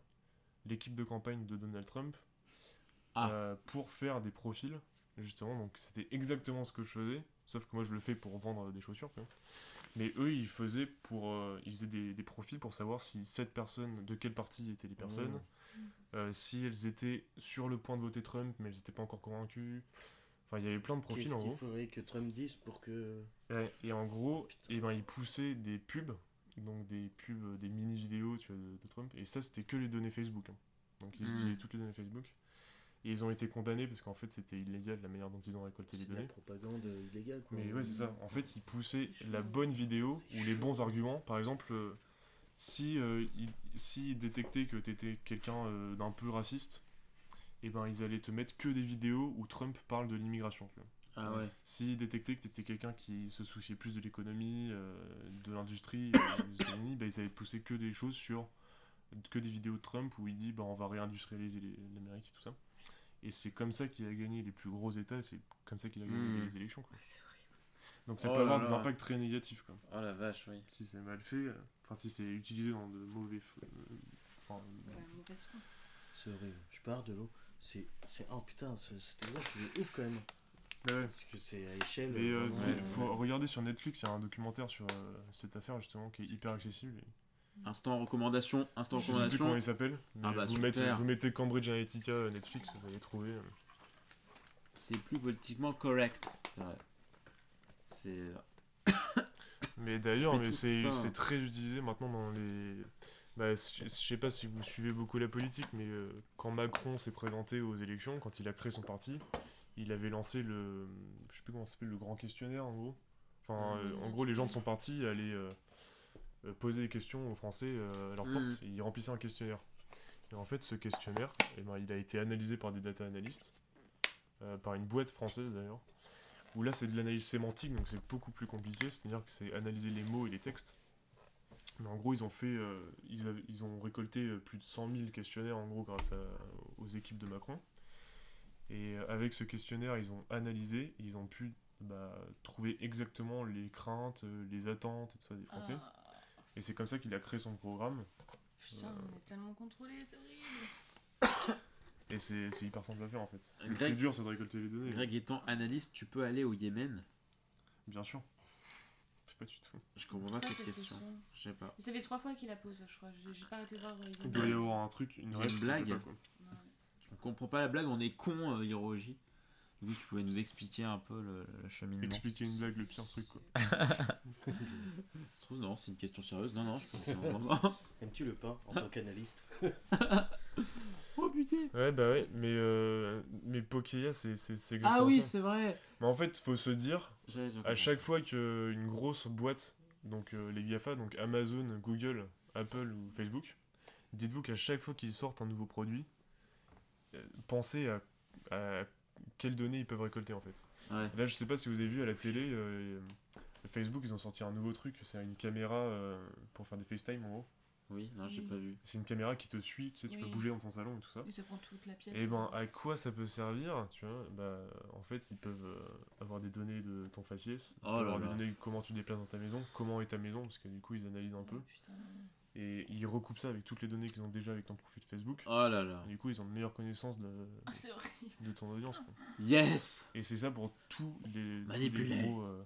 l'équipe de campagne de Donald Trump Ah. euh, pour faire des profils, justement. Donc, c'était exactement ce que je faisais, sauf que moi, je le fais pour vendre des chaussures. quoi. Mais eux, ils faisaient, pour, euh, ils faisaient des, des profils pour savoir si cette personne, de quelle partie étaient les personnes, Mmh. euh, si elles étaient sur le point de voter Trump, mais elles n'étaient pas encore convaincues, Enfin, il y avait plein de profils Qu'est-ce en qu'il gros. faudrait que Trump dise pour que. Ouais, et en gros, Putain. et ben, ils poussaient des pubs, donc des pubs, des mini-vidéos tu vois, de, de Trump, et ça c'était que les données Facebook. hein. Donc ils Mhm. utilisaient toutes les données Facebook. Et ils ont été condamnés parce qu'en fait c'était illégal la manière dont ils ont récolté les C'est de la données. propagande illégale, quoi. Mais ouais, c'est ça. En fait, ils poussaient C'est la bonne vidéo C'est ou les bons arguments. Par exemple, euh, si euh, ils si ils détectaient que t'étais quelqu'un euh, d'un peu raciste, et ben ils allaient te mettre que des vidéos où Trump parle de l'immigration. Ah ouais. S'ils détectaient que t'étais quelqu'un qui se souciait plus de l'économie, euh, de l'industrie, euh, [coughs] des États-Unis, ben, ils allaient pousser que des choses sur que des vidéos de Trump où il dit bah, on va réindustrialiser l'Amérique et tout ça. Et c'est comme ça qu'il a gagné les plus gros États, et c'est comme ça qu'il a gagné Mhm. les élections. quoi. C'est horrible. Donc ça Oh peut là avoir des là. impacts très négatifs. Quoi. Oh la vache, oui. Si c'est mal fait, euh, enfin si c'est utilisé dans de mauvais... f- euh, Enfin, Ouais. C'est horrible. Je pars de l'eau. C'est. c'est- Oh putain, ce- cet exemple il est ouf quand même. ouais. Parce que c'est à échelle. Et euh, euh, faut regarder sur Netflix, il y a un documentaire sur euh, cette affaire justement qui est hyper accessible. et- Instant recommandation, instant Je sais plus comment recommandation. il s'appelle. Ah bah, vous, mettez, super. vous mettez Cambridge Analytica euh, Netflix, vous allez trouver. euh. C'est plus politiquement correct, c'est vrai. C'est. [coughs] Mais d'ailleurs, Mais c'est très utilisé maintenant dans les. Bah, je sais pas si vous suivez beaucoup la politique, mais euh, quand Macron s'est présenté aux élections, quand il a créé son parti, il avait lancé le. Je sais plus comment s'appelle, le grand questionnaire en gros. Enfin, euh, en gros, les gens de son parti allaient euh, euh, poser des questions aux Français euh, à leur Mm. porte ils remplissaient un questionnaire. Et en fait, ce questionnaire, eh ben, il a été analysé par des data analystes, euh, par une boîte française d'ailleurs, où là c'est de l'analyse sémantique, donc c'est beaucoup plus compliqué, c'est-à-dire que c'est analyser les mots et les textes. Mais en gros, ils ont fait, euh, ils, avaient- ils ont récolté euh, plus de 100 000 questionnaires en gros grâce à- aux équipes de Macron. Et euh, avec ce questionnaire, ils ont analysé, et ils ont pu bah, trouver exactement les craintes, euh, les attentes et tout ça des Français. Ah, Et c'est comme ça qu'il a créé son programme. putain, Euh. on est tellement contrôlé, c'est horrible. Et c'est hyper simple à faire en fait. Le Greg- plus dur, c'est de récolter les données. Greg étant analyste, tu peux aller au Yémen Bien sûr. Je sais pas du tout. Je comprends pas cette question. question. Je sais pas. Ça fait trois fois qu'il la pose, je crois. J'ai pas arrêté de voir. euh, Il doit y avoir un truc, une Une blague. Quoi. Ouais. On comprend pas la blague, on est con, euh, Hiroji. Du coup, tu pouvais nous expliquer un peu le, le cheminement. Expliquer une blague, le pire truc quoi. [laughs] Se trouve, non, c'est une question sérieuse. Non, non, je pense que. [laughs] Aimes-tu le pain en tant qu'analyste [laughs] Oh putain Ouais, bah ouais, mais, euh, mais Pokéa, c'est c'est- Ah oui, c'est vrai Mais en fait, faut se dire, à chaque fois qu'une grosse boîte, donc euh, les GAFA, donc Amazon, Google, Apple ou Facebook, dites-vous qu'à chaque fois qu'ils sortent un nouveau produit, euh, pensez à, à quelles données ils peuvent récolter en fait. Ouais. Là, je sais pas si vous avez vu à la télé, euh, Facebook, ils ont sorti un nouveau truc, c'est une caméra euh, pour faire des FaceTime en gros. Oui, non, j'ai Oui. pas vu. C'est une caméra qui te suit, tu sais, tu peux bouger dans ton salon et tout ça. Et ça prend toute la pièce. Et ben, à quoi ça peut servir, tu vois? Bah, en fait, ils peuvent euh, avoir des données de ton faciès, Oh avoir des données de comment tu te déplaces dans ta maison, comment est ta maison, parce que du coup, ils analysent un peu. Oh, putain. Et ils recoupent ça avec toutes les données qu'ils ont déjà avec ton profil Facebook. Oh là là. Et du coup, ils ont une meilleure connaissance de, Ah, de ton audience. quoi. Yes Et c'est ça pour tous les, tous les gros. euh,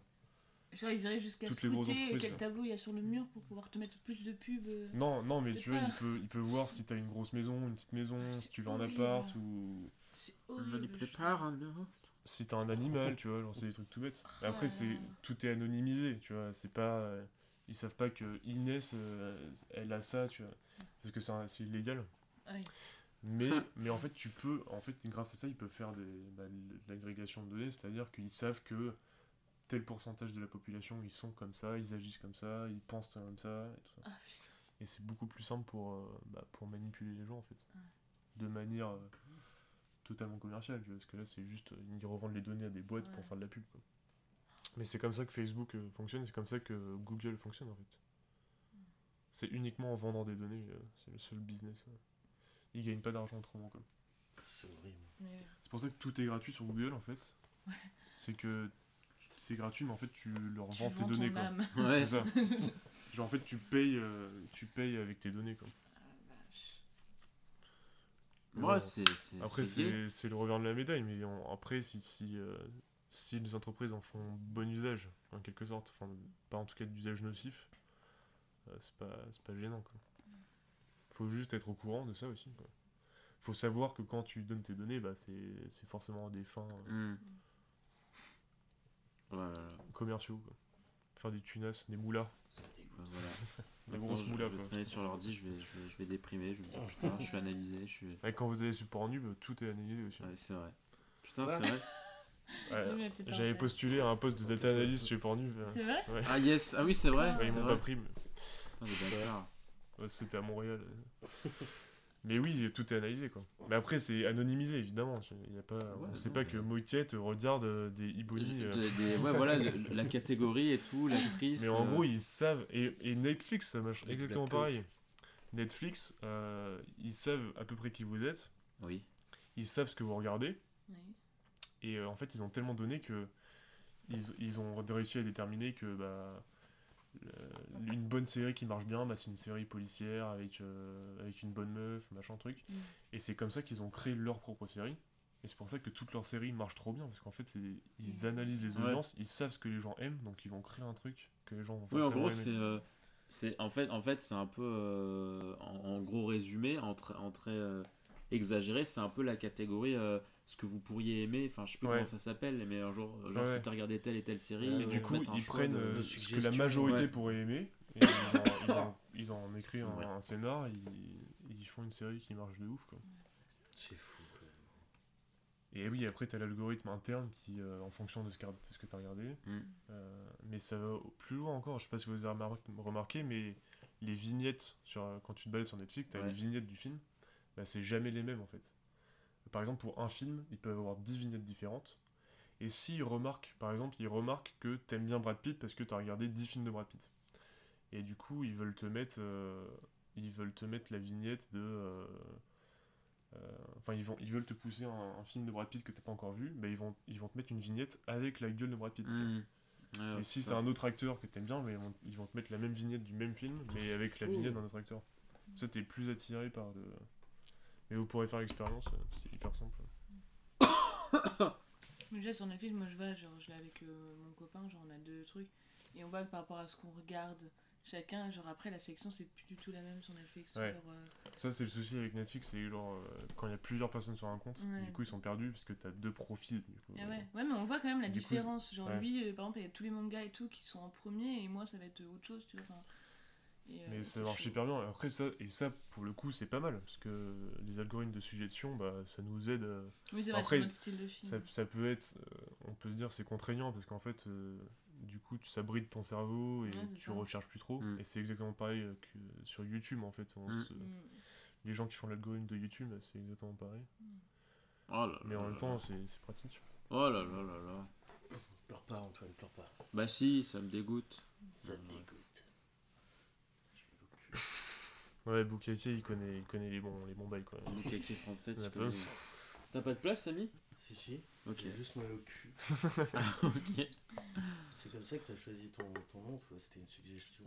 Genre, ils iraient jusqu'à entreprises, quel tableau il y a sur le mur pour pouvoir te mettre plus de pubs. euh. Non, non, mais tu vois, il peut, il peut voir si t'as une grosse maison, une petite maison, Ah, si tu veux un horrible. appart ou C'est horrible. un autre. si t'as un animal, tu vois, genre c'est des trucs tout bêtes. Ah Après, c'est tout est anonymisé, tu vois, c'est pas. euh, ils savent pas que Inès, euh, elle a ça, tu vois, parce que c'est illégal. Ah oui. Mais, mais en fait, tu peux, en fait, grâce à ça, ils peuvent faire des, bah, de l'agrégation de données, c'est-à-dire qu'ils savent que tel pourcentage de la population, ils sont comme ça, ils agissent comme ça, ils pensent comme ça, et tout ça. Ah. Et c'est beaucoup plus simple pour, euh, bah, pour manipuler les gens, en fait. Ouais. De manière euh, totalement commerciale, tu vois, parce que là, c'est juste, euh, ils revendent les données à des boîtes pour Ouais. faire de la pub, quoi. Mais c'est comme ça que Facebook euh, fonctionne, c'est comme ça que Google fonctionne, en fait. C'est uniquement en vendant des données, euh, c'est le seul business. euh. Ils gagnent pas d'argent autrement, quoi. C'est horrible. C'est pour ça que tout est gratuit sur Google, en fait. Ouais. C'est que c'est gratuit, mais en fait, tu leur Tu vends tes vends données, ton quoi. âme. Ouais. C'est ça. [laughs] Genre, en fait, tu payes, euh, tu payes avec tes données, quoi. Ah, vache. Mais Moi, bon. c'est. c'est- Après, c'est gay. c'est c'est le revers de la médaille, mais on- après, si, si, euh, si les entreprises en font bon usage, en quelque sorte, enfin, pas en tout cas d'usage nocif, euh, c'est pas, c'est pas gênant, quoi. Faut juste être au courant de ça aussi, quoi. Faut savoir que quand tu donnes tes données, bah, c'est c'est forcément à des fins, euh, Hmm. commerciaux. quoi. Faire des tunas, des moulas. Ça me dégoûte. Bah, voilà. [laughs] Des grosses je, moulas, je vais traîner sur l'ordi, je vais, je, vais, je vais déprimer, je vais me dire putain, je suis analysé, je suis. Ouais, quand vous allez sur Pornhub, tout est analysé aussi. Ouais, c'est vrai. Putain, Ouais. c'est vrai. [laughs] Ouais, J'avais postulé à un poste de data analyst chez Pornhub. euh, C'est vrai Ouais. Ah yes, ah oui, c'est vrai. Ouais, ils m'ont pas pris, mais c'était à Montréal. mais oui, tout est analysé quoi. Mais après, c'est anonymisé évidemment. Il y a pas, on Ouais, sait non, pas mais- que Moquette regarde euh, des Iboni. euh, Des- ouais, voilà, le- la catégorie et tout, l'actrice. [laughs] Mais en euh, gros, ils savent. Et, et Netflix, ça marche exactement Black pareil. Netflix, euh, ils savent à peu près qui vous êtes. Oui. Ils savent ce que vous regardez. Oui. Et euh, en fait, ils ont tellement donné que ils, ils ont réussi à déterminer que bah, le- une bonne série qui marche bien, bah, c'est une série policière avec, euh, avec une bonne meuf, machin truc. Mm. Et c'est comme ça qu'ils ont créé leur propre série. Et c'est pour ça que toutes leurs séries marchent trop bien, parce qu'en fait, ils Mm. analysent les Ouais. audiences, ils savent ce que les gens aiment, donc ils vont créer un truc que les gens vont Oui, en gros, c'est. euh, c'est en fait, en fait c'est un peu. euh, en, en gros résumé, en, tra- en très euh, exagéré, c'est un peu la catégorie. Euh, ce que vous pourriez aimer, enfin je sais plus Ouais. comment ça s'appelle, mais un jour, genre Ouais. si t'as regardé telle et telle série, Et ils du coup, ils prennent de- euh, de ce que la majorité ouais. pourrait aimer, [laughs] et ils, en, ils, en, ils en écrivent un, Ouais. un scénar, ils, ils font une série qui marche de ouf. Quoi. C'est fou quand même. Et oui, après, tu as l'algorithme interne qui, euh, en fonction de ce que, que tu as regardé, Mm. euh, mais ça va au- plus loin encore. Je sais pas si vous avez remar- remarqué, mais les vignettes, sur, quand tu te balades sur Netflix, tu as Ouais. les vignettes du film, bah, c'est jamais les mêmes en fait. Par exemple, pour un film, ils peuvent avoir 10 vignettes différentes. Et s'ils remarquent, par exemple, ils remarquent que t'aimes bien Brad Pitt parce que t'as regardé 10 films de Brad Pitt. Et du coup, ils veulent te mettre, euh, ils veulent te mettre la vignette de. euh, euh, Enfin, ils, vont, ils veulent te pousser un, un film de Brad Pitt que t'as pas encore vu, bah, ils, vont, ils vont te mettre une vignette avec la gueule de Brad Pitt. Mm. Ouais, Et si c'est un autre acteur que t'aimes bien, mais ils vont, ils vont te mettre la même vignette du même film, mais avec la vignette d'un autre acteur. Ça, t'es plus attiré par le. Mais vous pourrez faire l'expérience, euh, c'est hyper simple. Mais [coughs] déjà sur Netflix, moi je vois, genre je l'ai avec euh, mon copain, genre on a deux trucs. Et on voit que par rapport à ce qu'on regarde chacun, genre après la section c'est plus du tout la même sur Netflix. Ouais. genre, euh, Ça, c'est le souci avec Netflix, c'est genre euh, quand il y a plusieurs personnes sur un compte, Ouais. du coup ils sont perdus parce que t'as deux profils. Du coup, ah ouais. ouais, mais on voit quand même la Du coup, différence. Genre lui, par exemple, il y a tous les mangas et tout qui sont en premier et moi ça va être autre chose, tu vois. enfin, et, euh, Mais ça marche hyper bien. Après, ça, et ça, pour le coup, c'est pas mal parce que les algorithmes de suggestion, bah, ça nous aide. euh, Oui, c'est vrai, Après, notre style de film. Ça, ça peut être, euh, on peut se dire, c'est contraignant parce qu'en fait, euh, du coup, tu ça bride ton cerveau et Ouais, tu ça. recherches plus trop. Mm. Et c'est exactement pareil que sur YouTube en fait. On Mm. se- Mm. les gens qui font l'algorithme de YouTube, bah, c'est exactement pareil. Oh là Mais là en même temps, c'est pratique. Oh là là là là. Pleure pas, Antoine, pleure pas. Bah si, ça me dégoûte. Ça me dégoûte. Le. Ouais, Boukake, il connaît, il connaît les bons, les bons bails quoi. Les 37, La tu peux- place. T'as pas de place, Samy? Si, si, Ok. j'ai juste mal au cul. [laughs] Ah, ok. C'est comme ça que t'as choisi ton, ton nom, toi. C'était une suggestion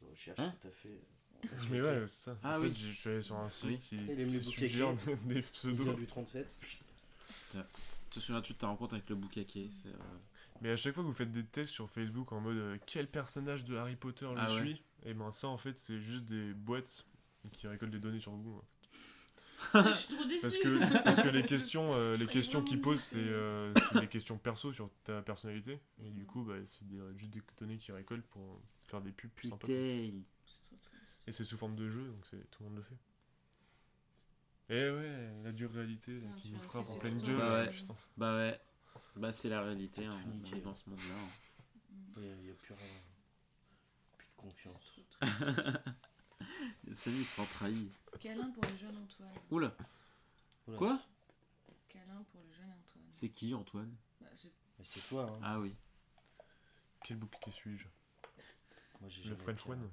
de recherche Hein que t'as fait. [laughs] Mais ouais, c'est ça. Ah en oui. fait, j'ai- je suis allé sur un site Oui. qui, Il aime qui les suggère des Il pseudos. du 37. Tu te souviens-tu de ta rencontre avec le boucaquet c'est, euh, Mais à chaque fois que vous faites des tests sur Facebook en mode euh, quel personnage de Harry Potter je Ah ouais. suis, et ben ça en fait c'est juste des boîtes qui récoltent des données sur vous. en fait. [laughs] Je suis trop déçue. Parce que, parce que les questions, euh, les questions qu'ils posent c'est euh, des questions perso sur ta personnalité. Et du coup bah, c'est des- juste des données qu'ils récoltent pour faire des pubs plus sympas. Et c'est sous forme de jeu donc c'est tout le monde le fait. Et ouais, la dure réalité là, qui frappe en pleine gueule. Bah ouais. putain. Bah ouais. Bah c'est la réalité, hein. Dans ce monde-là. hein. Il n'y a, a plus rien. Plus de confiance. C'est trop triste. Samy il se sent trahi. Câlin pour le jeune Antoine. Oula. Oula. Quoi? Câlin pour le jeune Antoine. C'est qui Antoine? Bah, c'est- Mais c'est toi, hein. Ah oui. Quel bouc qui suis-je? Moi, j'ai Le jamais French été, One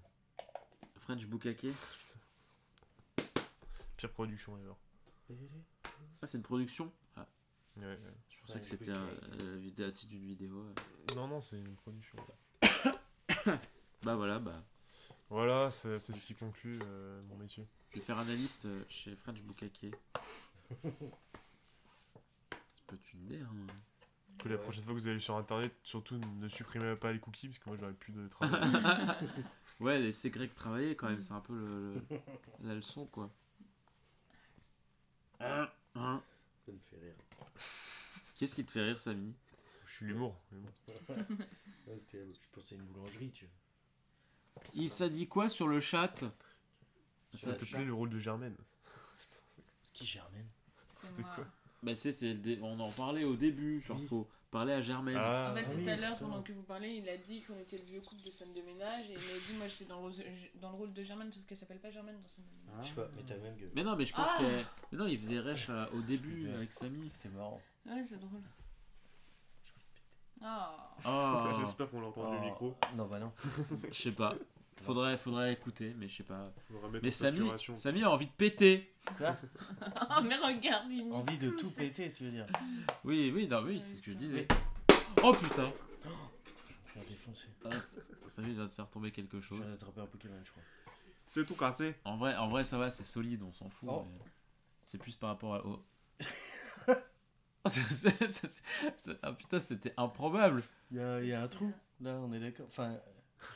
French Bukake Pire production ever. Ah c'est une production? Ah, Ouais, ouais. je pensais Ouais, que c'était un, Bukake. euh, vidéo- un titre d'une vidéo. euh. Non, non, c'est une production. [coughs] Bah voilà, bah. Voilà, c'est ce qui conclut euh, mon métier. Je vais faire analyste euh, chez French Bukake. Ça peut être une idée, hein. Que la prochaine fois que vous allez sur internet, surtout ne supprimez pas les cookies parce que moi j'aurais plus de travail. [laughs] Ouais, laissez Greg travailler quand même, c'est un peu le, le- [laughs] la leçon quoi. Hein, hein. Ça me fait rire. Qu'est-ce qui te fait rire, Samy? Je suis l'humour. [laughs] Ouais, je pensais à une boulangerie, tu vois. Il s'est dit quoi sur le chat? Ça te plaît le rôle de Germaine [laughs] Qui Germaine C'est C'était quoi? Bah c'est, c'est le dé- on en parlait au début, genre Oui. faut parler à Germaine. Ah, En fait, Ah tout oui, à l'heure, pendant que vous parlez, il a dit qu'on était le vieux couple de scène de ménage et il m'a dit, moi j'étais dans, le rôle- dans le rôle de Germaine, sauf qu'elle s'appelle pas Germaine dans scène de ménage. Je sais pas, mais t'as même gueule. Mais non, mais je pense Ah. que mais non, il faisait rêche euh, au début avec Samy. C'était marrant. Ouais, c'est drôle. Ah. Oh, [laughs] J'espère qu'on l'entend du Oh. micro. Non, bah non. [laughs] je sais pas. Faudrait, faudrait écouter, mais je sais pas. Mais Samy. Samy a envie de péter. Quoi [laughs] Oh, mais regarde, il Envie de tout péter, tu veux dire Oui, oui, non, oui, c'est ce que je disais. Oh putain. Je vais défoncer. Ah, Samy vient de faire tomber quelque Je chose. vais attraper un Pokémon, je crois. C'est tout cassé. En vrai, en vrai, ça va, c'est solide, on s'en fout. Oh. mais C'est plus par rapport à. au- [laughs] Ah putain, c'était improbable. Il y a, il y a un trou, là, on est d'accord. Enfin. [laughs]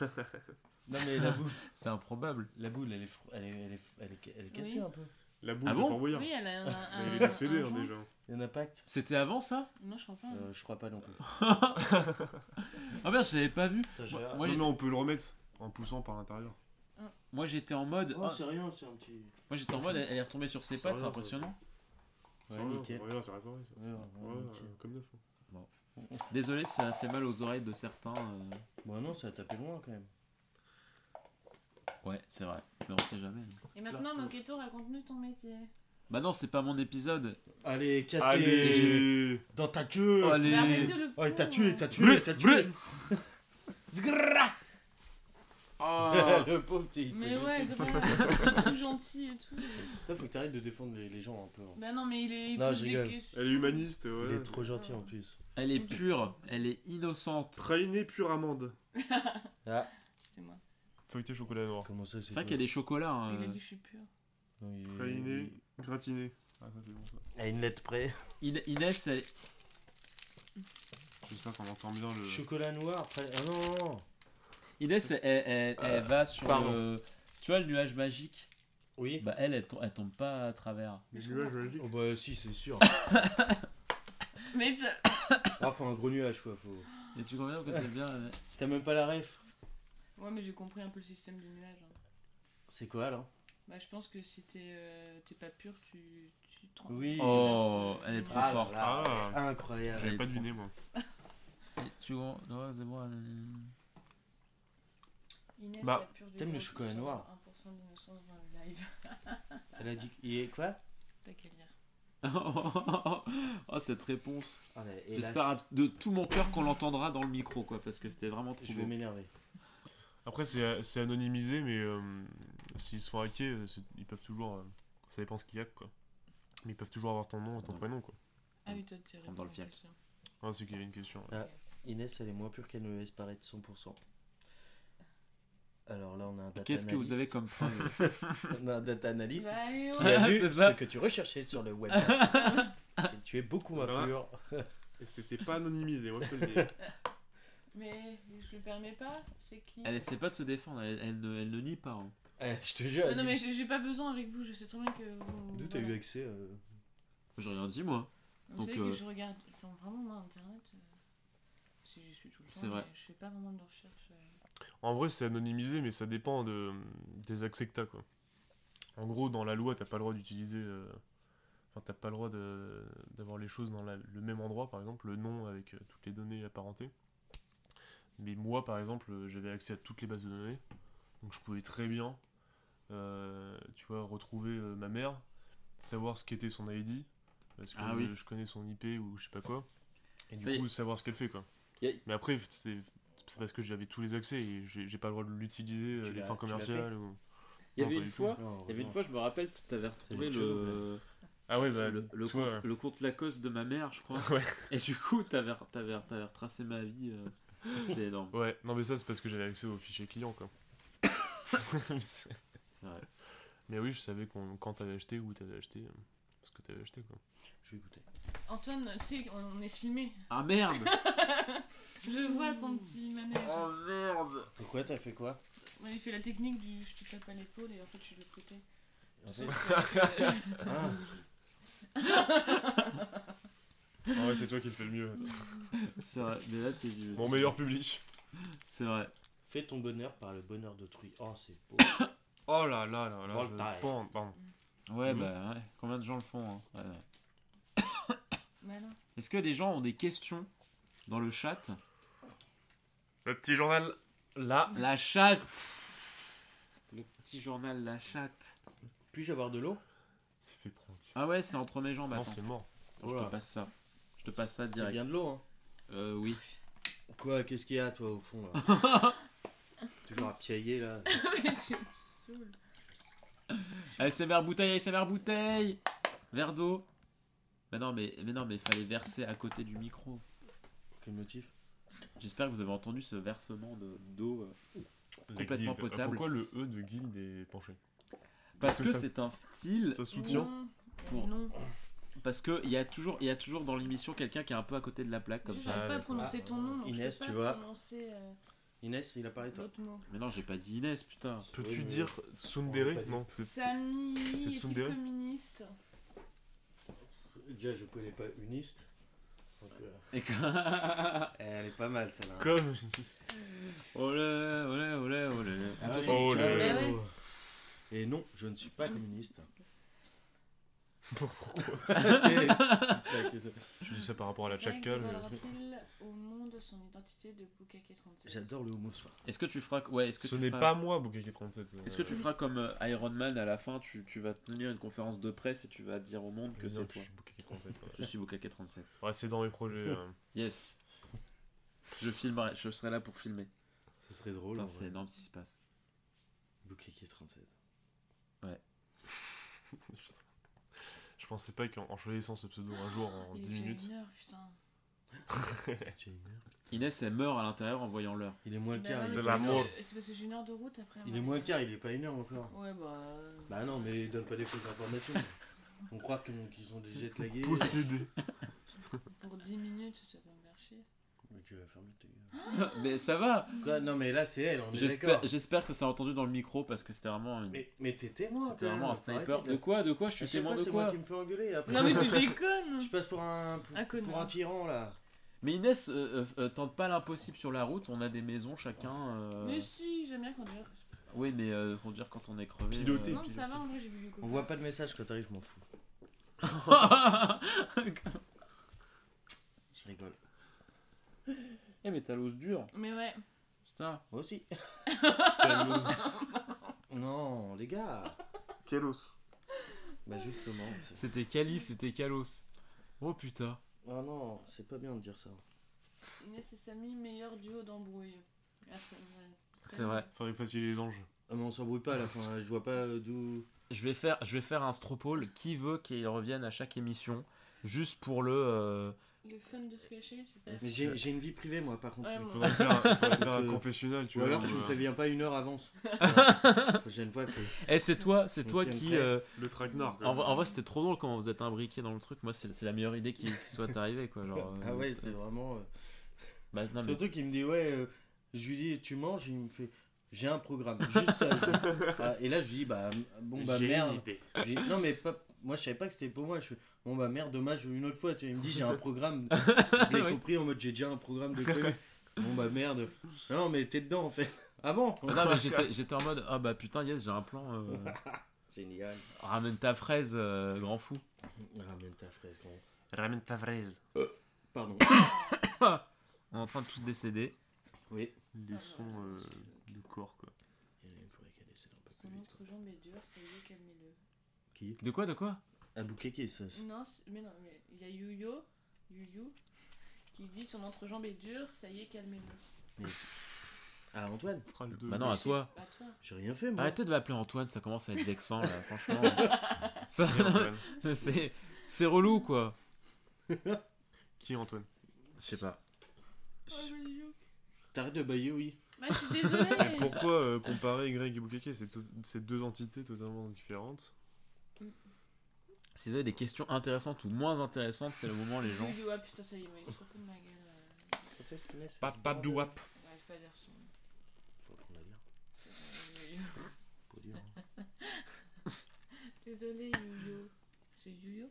non, mais la boule, C'est improbable. la boule elle, est, elle, est, elle, est, elle, est, elle est cassée Oui. un peu. La boule Ah de bon? Fort Boyard. Oui, elle a un. Mais [laughs] un- il est décédé un hein, déjà. Il y en a pacte C'était avant ça? Non, je crois pas. euh, Je crois pas non plus. Ah merde, je l'avais pas vu. Moi, non, on peut le remettre en poussant par l'intérieur. Moi j'étais en mode. Oh, ah, c'est rien, c'est un petit. moi j'étais en mode, elle, elle est retombée sur ses pattes, c'est ça. impressionnant. Ouais, nickel. Regarde, c'est réparé ça. Ouais, ouais, Ouais, ouais, euh, nickel. comme neuf. hein. [laughs] Désolé, ça a fait mal aux oreilles de certains. euh. Bon, non, ça a tapé loin quand même. Ouais, c'est vrai. Mais on sait jamais. Et maintenant, Moketo, raconte-nous ton métier. Bah non, c'est pas mon épisode. Allez, cassez Allez Dans ta queue Oh, allez. Mais arrêtez le Oh, il t'a pauvre. tué, t'as tué, t'as tué [laughs] Oh. [laughs] Le pauvre, t'es- il Mais ouais, [laughs] grave. tout gentil et tout. Toi, faut que t'arrêtes de défendre les, les gens un peu. hein. Bah non, mais il est. il Non, pose je des rigole. questions. Elle est humaniste, Il ouais. est trop gentil en plus. Elle est pure, elle est innocente. Traîner pure amande. [laughs] Ah, C'est moi. Feuilleté chocolat noir. comment ça, C'est vrai qu'il y a des chocolats. hein, Il a euh. dit je suis pur. Traîner, gratiné. Ah, ça c'est bon ça. À une lettre près. In- Inès, elle... J'espère qu'on entend bien le. Chocolat noir, après. Ah non, non, non. Inès, elle, elle- elle va sur pardon. le... Tu vois le nuage magique Oui. Bah elle, elle, elle tombe pas à travers. Les nuages magiques. Oh bah si, c'est sûr. [laughs] Mais t'as- [coughs] Ah, faut un gros nuage quoi. Faut... Et tu comprends que c'est bien euh, T'as même pas la ref Ouais, mais j'ai compris un peu le système du nuage. hein. C'est quoi là Bah, je pense que si t'es euh, t'es pas pur, tu, tu te rends- Oui. Oh, tu elle est euh, trop Ah forte. là. Ah, Incroyable. j'avais pas trop. deviné moi. Et Tu vois, non, c'est moi. euh, Inès, Bah, la pure du t'aimes le chocolat noir 1% d'innocence dans le live. Elle a dit. Il est quoi? T'as qu'à lire. [laughs] oh, cette réponse. Ah, là, J'espère de tout mon cœur qu'on l'entendra dans le micro, quoi, parce que c'était vraiment trop Je vais m'énerver. Après, c'est c'est anonymisé, mais euh, s'ils se font hacker, euh, ils peuvent toujours. euh, ça dépend ce qu'il y a, quoi. Mais ils peuvent toujours avoir ton nom et ton Ouais. prénom, quoi. Ah oui, toi, tu dans le fiac. Ah, c'est qu'il y avait une question. ouais. Inès, elle est moins pure qu'elle ne laisse paraître 100%. Alors là, on a un data Qu'est-ce que vous avez analyst. comme [laughs] On a un data analyst Bah, allez, qui a vu C'est ça. ce que tu recherchais sur le web. [laughs] Et tu es beaucoup moins Voilà. pur. Et c'était pas anonymisé, moi je te le dis. [laughs] Mais je le permets pas, c'est qui Elle essaie pas de se défendre, elle, elle ne, elle ne nie pas. hein. Eh, je te jure. Non, non, mais j'ai j'ai pas besoin avec vous, je sais très bien que vous. D'où t'as voilà. eu accès euh, J'ai rien dit, moi. Vous Donc, savez euh, que je regarde. Enfin, vraiment, moi, internet. euh, Si j'y suis tout le temps. C'est vrai. mais Je fais pas vraiment de recherche. euh. En vrai, c'est anonymisé, mais ça dépend de, des accès que t'as, quoi. En gros, dans la loi, t'as pas le droit d'utiliser. euh, Enfin, t'as pas le droit d'avoir les choses dans la- le même endroit, par exemple, le nom avec euh, toutes les données apparentées. Mais moi, par exemple, euh, j'avais accès à toutes les bases de données. Donc, je pouvais très bien, euh, tu vois, retrouver ma mère, savoir ce qu'était son ID, parce que Ah oui. je, je connais son IP ou je sais pas quoi. Et du coup, savoir ce qu'elle fait, quoi. A- Mais après, c'est c'est parce que j'avais tous les accès et j'ai pas le droit de l'utiliser euh, les fins commerciales. ou- Il y avait une fois, non, il y avait une fois, je me rappelle, tu avais retrouvé le, Ah ouais, bah, le, le toi, compte, le compte Lacoste de ma mère, je crois. ouais. [laughs] Et du coup, t'avais, t'avais, t'avais retracé ma vie. euh, C'était énorme. ouais, non, mais ça, c'est parce que j'avais accès au fichier client, quoi. [coughs] [laughs] C'est vrai. mais oui, je savais qu'on- quand t'avais acheté, où t'avais acheté, euh, que t'avais acheté, quoi. Je vais écouter. Antoine, tu sais, on est filmé. Ah merde [laughs] Je vois ton petit manège. Oh merde Pourquoi t'as fait quoi? Ouais, il fait la technique du je te tape à l'épaule et en fait je suis de l'autre côté. En fait- Ah, Ah ouais, c'est toi qui le fais le mieux. C'est vrai, mais là, t'es du. Mon meilleur public. C'est vrai. Fais ton bonheur par le bonheur d'autrui. Oh, c'est beau. [coughs] Oh là là là là. Je-. Ouais, bah ouais. Combien de gens le font hein Ouais, ouais. [coughs] Est-ce que des gens ont des questions dans le chat? Le petit journal là. La chatte Le petit journal La chatte. Puis-je avoir de l'eau? C'est fait prank. Ah ouais, c'est entre mes jambes. Non, c'est mort. Attends, je te passe ça. Je te passe ça C'est direct. bien de l'eau, hein. Euh, oui. Quoi, qu'est-ce qu'il y a, toi, au fond, là? [laughs] Toujours à piailler, là. [laughs] Mais tu me saoules. [laughs] ASMR bouteille, ASMR bouteille Verre d'eau. Mais non, mais, mais non, mais fallait verser à côté du micro. Pour quel motif? J'espère que vous avez entendu ce versement de- d'eau. euh, La Complètement guilde. potable. Pourquoi le E de guilde est penché? Parce que c'est un style. Ça soutient. Non. Pour- Non. Parce que il y a toujours, il y a toujours dans l'émission quelqu'un qui est un peu à côté de la plaque comme ça. n'arrive pas à d'accord. prononcer ton nom. donc je Inès, tu vois. prononcer, euh, Inès, il apparaît, toi. Mais non, j'ai pas dit Inès, putain. Peux-tu dire Tsundere. Non, Tsundere communiste Déjà, je connais pas Uniste. Donc, euh, [laughs] Elle est pas mal, celle-là. Comme. [laughs] olé, olé, olé, olé. Ah ouais, Oh, je- le- Mais ouais. Et non, je ne suis pas communiste. Pourquoi Tu dis ça par rapport à la tchakal dévoilera-t-il au monde son identité de Bukake 37 J'adore le homo soir. Est-ce que tu feras, ouais, est-ce que Ce tu n'est feras- pas moi, Bukake 37. Est-ce que tu feras comme euh, Iron Man à la fin, tu, tu vas tenir une conférence de presse et tu vas dire au monde que c'est toi. Je suis Bukake 37. ouais. Je suis Bukake 37. Ouais, c'est dans mes projets. euh. Yes. Je filmerai, je serai là pour filmer. Ce serait drôle. Putain, en c'est vrai. énorme ce qui se passe. Bukake 37. Je pensais pas qu'en en choisissant ce pseudo un jour en Il est 10 déjà minutes. une heure, putain. Inès, elle meurt à l'intérieur en voyant l'heure. Il est moins le Bah quart. ouais, il c'est est- parce l'amour. que- C'est parce que j'ai une heure de route après. Il est moins le quart, il est pas une heure encore. Ouais, bah. euh, Bah non, mais donne pas des fausses informations. On croit que- qu'ils sont des jet lagués. Possédé. [laughs] Pour 10 minutes, tu vas me faire chier. Mais tu vas fermer ta gueule. mais ça va. Quoi Non, mais là, c'est elle, on est J'espère, que ça s'est entendu dans le micro parce que c'était vraiment, une- Mais, mais t'es témoin, c'était vraiment un sniper. De quoi, de quoi Je suis témoin de c'est moi quoi qui me fais engueuler. Après, Non, mais tu [laughs] je déconnes passe pour un, Un pour, un tyran, là. Mais Inès, euh, euh, euh, tente pas l'impossible sur la route. On a des maisons chacun. euh, Mais si, j'aime bien conduire. Oui, mais euh, conduire quand on est crevé. Piloter. euh, Non, mais ça va, en vrai, j'ai vu du On voit pas de message quand t'arrives, je m'en fous. [laughs] Je rigole. Eh mais t'as l'os dur. Mais ouais. Putain. Moi aussi. [laughs] [laughs] Non, les gars. Quel os. Bah, justement. c'est- C'était Cali, c'était Kalos. Oh putain. Ah non, c'est pas bien de dire ça. Inès et Samy, meilleur duo d'embrouille. Ah, c'est vrai. C'est vrai. Faudrait faciliter les anges. Ah, mais on s'embrouille pas à la fin. Je vois pas euh, d'où. Je vais faire, je vais faire un stropole. Qui veut qu'il revienne à chaque émission, juste pour le. euh, Le fun de se cacher, tu passes. Mais j'ai j'ai une vie privée, moi, par contre. Ouais, Il moi. faut- Faudrait faire, un- faudrait faire un confessionnal, tu Ou vois. alors tu me préviens pas une heure avance. [laughs] La prochaine fois que. Eh, c'est toi, c'est toi qui. euh, Le traquenard. quoi. En, vrai- en vrai, c'était trop drôle quand vous êtes imbriqué dans le truc. Moi, c'est c'est la meilleure idée qui soit arrivée, quoi. Genre, [laughs] Ah euh, ouais, c'est vraiment. euh, Bah, non, mais- Surtout qu'il me dit, ouais, euh, je lui dis, tu manges, il me fait, j'ai un programme. Juste ça. je dis. [laughs] Ah, et là, je lui dis, bah, bon, bah, J'ai une merde. idée. Je lui dis, non, mais pas, moi, je savais pas que c'était pour moi. Je fais, bon, bah, merde, dommage, une autre fois. Tu vois, il me dit, j'ai un [laughs] programme. [laughs] Je l'ai compris en mode, j'ai déjà un programme de. Bon, bah, merde. Non, mais t'es dedans, en fait. [laughs] Ah bon? Non, mais j'étais j'étais en mode ah bah putain yes j'ai un plan euh, Génial. ramène ta fraise euh, grand fou Ramène ta fraise, gros. Ramène ta fraise. [coughs] Pardon. [coughs] on est en train de tous décéder Oui. Les sons euh, de corps, quoi. Son autre jambe est dure, ça y est, calmez-le. Qui de quoi de quoi? Un bouquet qui est ça. Non, c'est- mais non, mais il y a Yuyo, Yuyu, qui dit son entrejambe est dure, ça y est, calmez-le. Ah, Antoine Fera le deux. bah non à toi À toi. J'ai rien fait, moi. arrêtez de m'appeler Antoine ça commence à être vexant là franchement [laughs] Ça- [laughs] c'est c'est relou quoi [laughs] Qui est Antoine? Je sais pas T'arrêtes de bailler, oui. Bah, je suis désolée. Et Pourquoi euh, comparer Greg et to- c'est deux entités totalement différentes. Si vous avez des questions intéressantes ou moins intéressantes c'est le moment les gens ah putain, ça y est, il se fout de ma gueule. euh. Papa Douap. J'arrive pas à dire son nom. Faut apprendre à lire. C'est vrai, Yuyu. Faut dire. hein. [laughs] Désolé, Yuyo. C'est Yuyo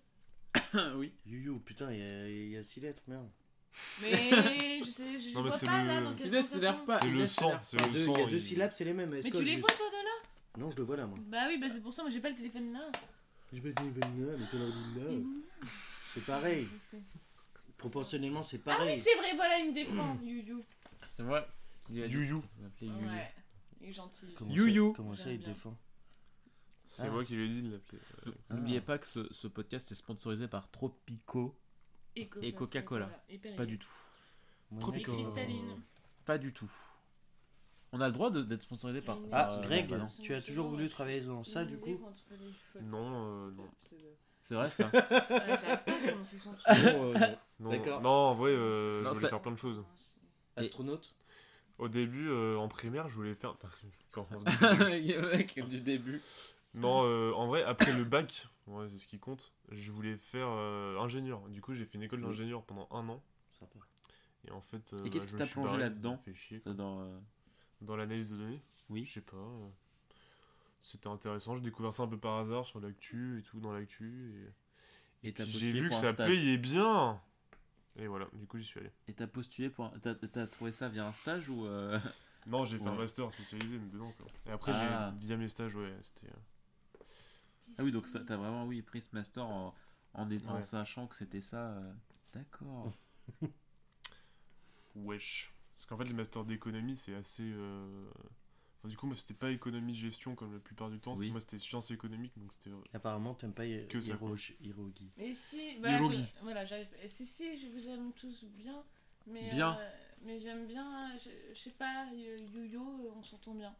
[coughs] oui. You, putain, il y a- il y a 6 lettres, merde. Mais [laughs] je sais, je Non, mais vois c'est pas le- là dans C'est le sang, c'est le sang. il y a deux syllabes, c'est les mêmes. Mais tu les vois toi de là? Non, je le vois là, moi. Bah oui, bah c'est pour ça, moi j'ai pas le téléphone là. J'ai pas dit vanilla, mais ton ordi là. C'est pareil. Proportionnellement, c'est Ah oui, pareil. c'est vrai, voilà, il me défend, You C'est vrai. qu'il a dit- You You. il. Ouais, est gentil. Comment ça-. Comment ça, J'aime il te bien. défend C'est Ah. moi qui lui ai dit de l'appeler. N'oubliez pas que ce, ce podcast est sponsorisé par Tropico. Et Coca-Cola. Pas du tout. Moi, Et mec, euh, cristalline. Pas du tout. On a le droit d'être sponsorisé par. Ah, euh, Greg, bah non. tu as toujours voulu travailler dans ça, du coup Non, euh, non. C'est vrai ça. Ouais, J'arrive pas à prononcer son [laughs] truc. Bon, euh, Non, D'accord. non, en vrai, euh, Non, je voulais ça- faire plein de choses. Astronaute Au début, euh, en primaire, je voulais faire. Putain, quand on se dit- mec du début. non, euh, en vrai, après le bac, ouais, c'est ce qui compte, je voulais faire euh, ingénieur. Du coup, j'ai fait une école Oui. d'ingénieur pendant un an. Sympa. Et en fait. euh, Et qu'est-ce bah, qui je t'a me suis plongé barré, là-dedans fait chier, quoi. Dans, euh, Dans l'analyse de données Oui. Je sais pas. euh, C'était intéressant. J'ai découvert ça un peu par hasard sur l'actu et tout, dans l'actu. Et, Et puis j'ai vu que ça payait bien. Et voilà, du coup, j'y suis allé. Et t'as postulé pour. un- T'as trouvé ça via un stage ou. euh, [laughs] Non, j'ai fait un master spécialisé dedans. Quoi. Et après, Ah. j'ai via mes stages, ouais, c'était. euh, Ah oui, donc t'as vraiment oui, pris ce master en, en, est- en Ouais. sachant que c'était ça. euh, D'accord. [laughs] Wesh. Parce qu'en fait, les masters d'économie, c'est assez. euh, enfin, du coup, moi, c'était pas économie-gestion comme la plupart du temps. Oui. Moi, c'était sciences économiques. Donc, c'était. Apparemment, t'aimes pas Hiro- Que ça, quoi. Hirogi. Mais si, voilà, Hirogi. je- voilà j'arrive. et Si, si, je vous aime tous bien. Mais, Bien. euh, mais j'aime bien, je, je sais pas, Yo-Yo, euh, on s'entend bien.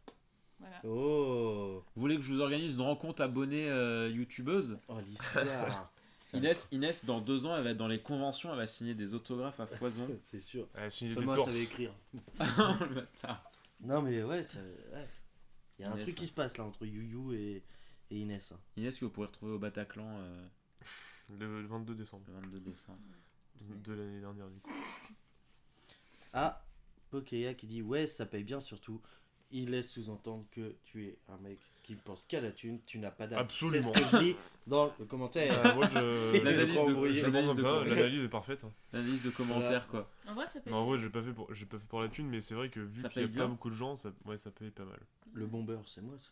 Voilà. Oh Vous voulez que je vous organise une rencontre abonnée euh, youtubeuse? Oh, l'histoire Inès, Inès, dans deux ans, elle va être dans les conventions, elle va signer des autographes à [laughs] foison. C'est sûr. Elle a signé des savait écrire. [laughs] Le bâtard. Non, mais ouais, ça... ouais. Il y a un Inès, truc hein. qui se passe là entre Yu et, et Inès. hein. Inès, que vous pourrez retrouver au Bataclan euh, Le 22 décembre le 22 décembre. de l'année dernière, du coup. Ah, Pokéa qui dit Ouais, ça paye bien surtout. Il laisse sous-entendre que tu es un mec qui pense qu'à la thune, tu n'as pas d'âme. Absolument. C'est ce que je lis dans le commentaire. Moi, je. [laughs] Il a je L'analyse de- je prends l'analyse comme de ça, quoi l'analyse est parfaite. hein. L'analyse de commentaires, quoi. En vrai, ça paye. En vrai, j'ai pas fait pour, j'ai pas fait pour la thune, mais c'est vrai que vu qu'il y a pas beaucoup de gens, ça, ouais, ça paye pas mal. Le bon beurre, c'est moi ça.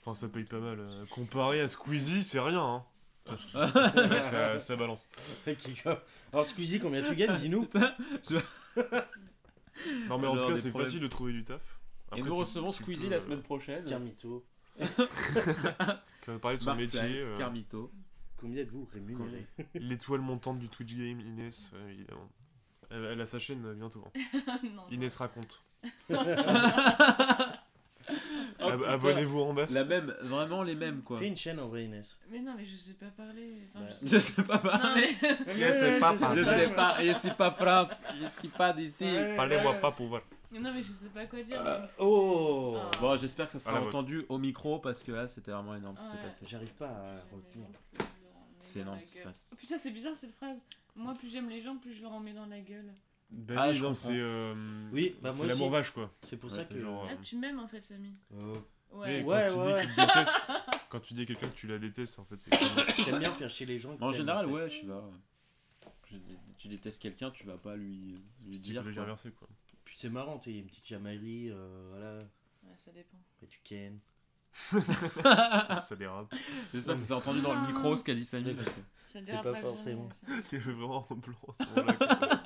Enfin, ça paye pas mal. euh, comparé à Squeezie, c'est rien. Hein. ça, [laughs] ça balance. [laughs] Alors, Squeezie, combien tu gagnes Dis-nous. Non, mais Genre en tout cas, c'est problèmes. facile de trouver du taf. Et nous tu- recevons tu Squeezie peux, la euh, semaine prochaine. Carmito. Qui va parler de son métier. Fly, euh, Carmito. Combien êtes-vous rémunéré L'étoile montante du Twitch Game, Inès, euh, évidemment. Elle, elle a sa chaîne euh, bientôt. [laughs] hein. non, Inès raconte. [laughs] Oh. Abonnez-vous en basse. La même, vraiment les mêmes, quoi. Fais une chaîne en vrai, Inès. Mais non, mais je sais pas parler. Enfin, Bah, Je sais pas Non, parler. mais... Je sais pas Je parler. sais pas, je suis pas France, je suis pas d'ici. Parlez-moi pas pour voir. Non, mais je sais pas quoi dire. Oh Ah. Bon, j'espère que ça sera vôtre. entendu au micro parce que là, c'était vraiment énorme ce qui s'est Ouais. passé. J'arrive pas à retenir. C'est énorme ce qui se passe. Oh, putain, c'est bizarre cette phrase. Moi, plus j'aime les gens, plus je leur en mets dans la gueule. Ben Ah, je c'est euh, Oui, bah, c'est moi l'amour vache quoi. C'est pour Ouais, ça que. genre, Ah, tu m'aimes en fait, Samy. Oh. Mais Ouais. quand Ouais, tu ouais, dis ouais. déteste, quand tu dis à quelqu'un que tu la détestes, en fait, c'est T'aimes [coughs] bien faire chier les gens. En général, ouais, je sais pas. Tu détestes quelqu'un, tu vas pas lui, lui dire. quoi. quoi. Puis c'est marrant, tu sais, une petite chamaillerie, euh, voilà. Ouais, ça dépend. Après tu ken. [laughs] Ça dérape. J'espère que ça s'est entendu dans le micro ce qu'a dit Samy. parce que- Ça C'est dérape pas bien, forcément. ça. [laughs] Il avait vraiment un blanc à ce moment-là. quoi.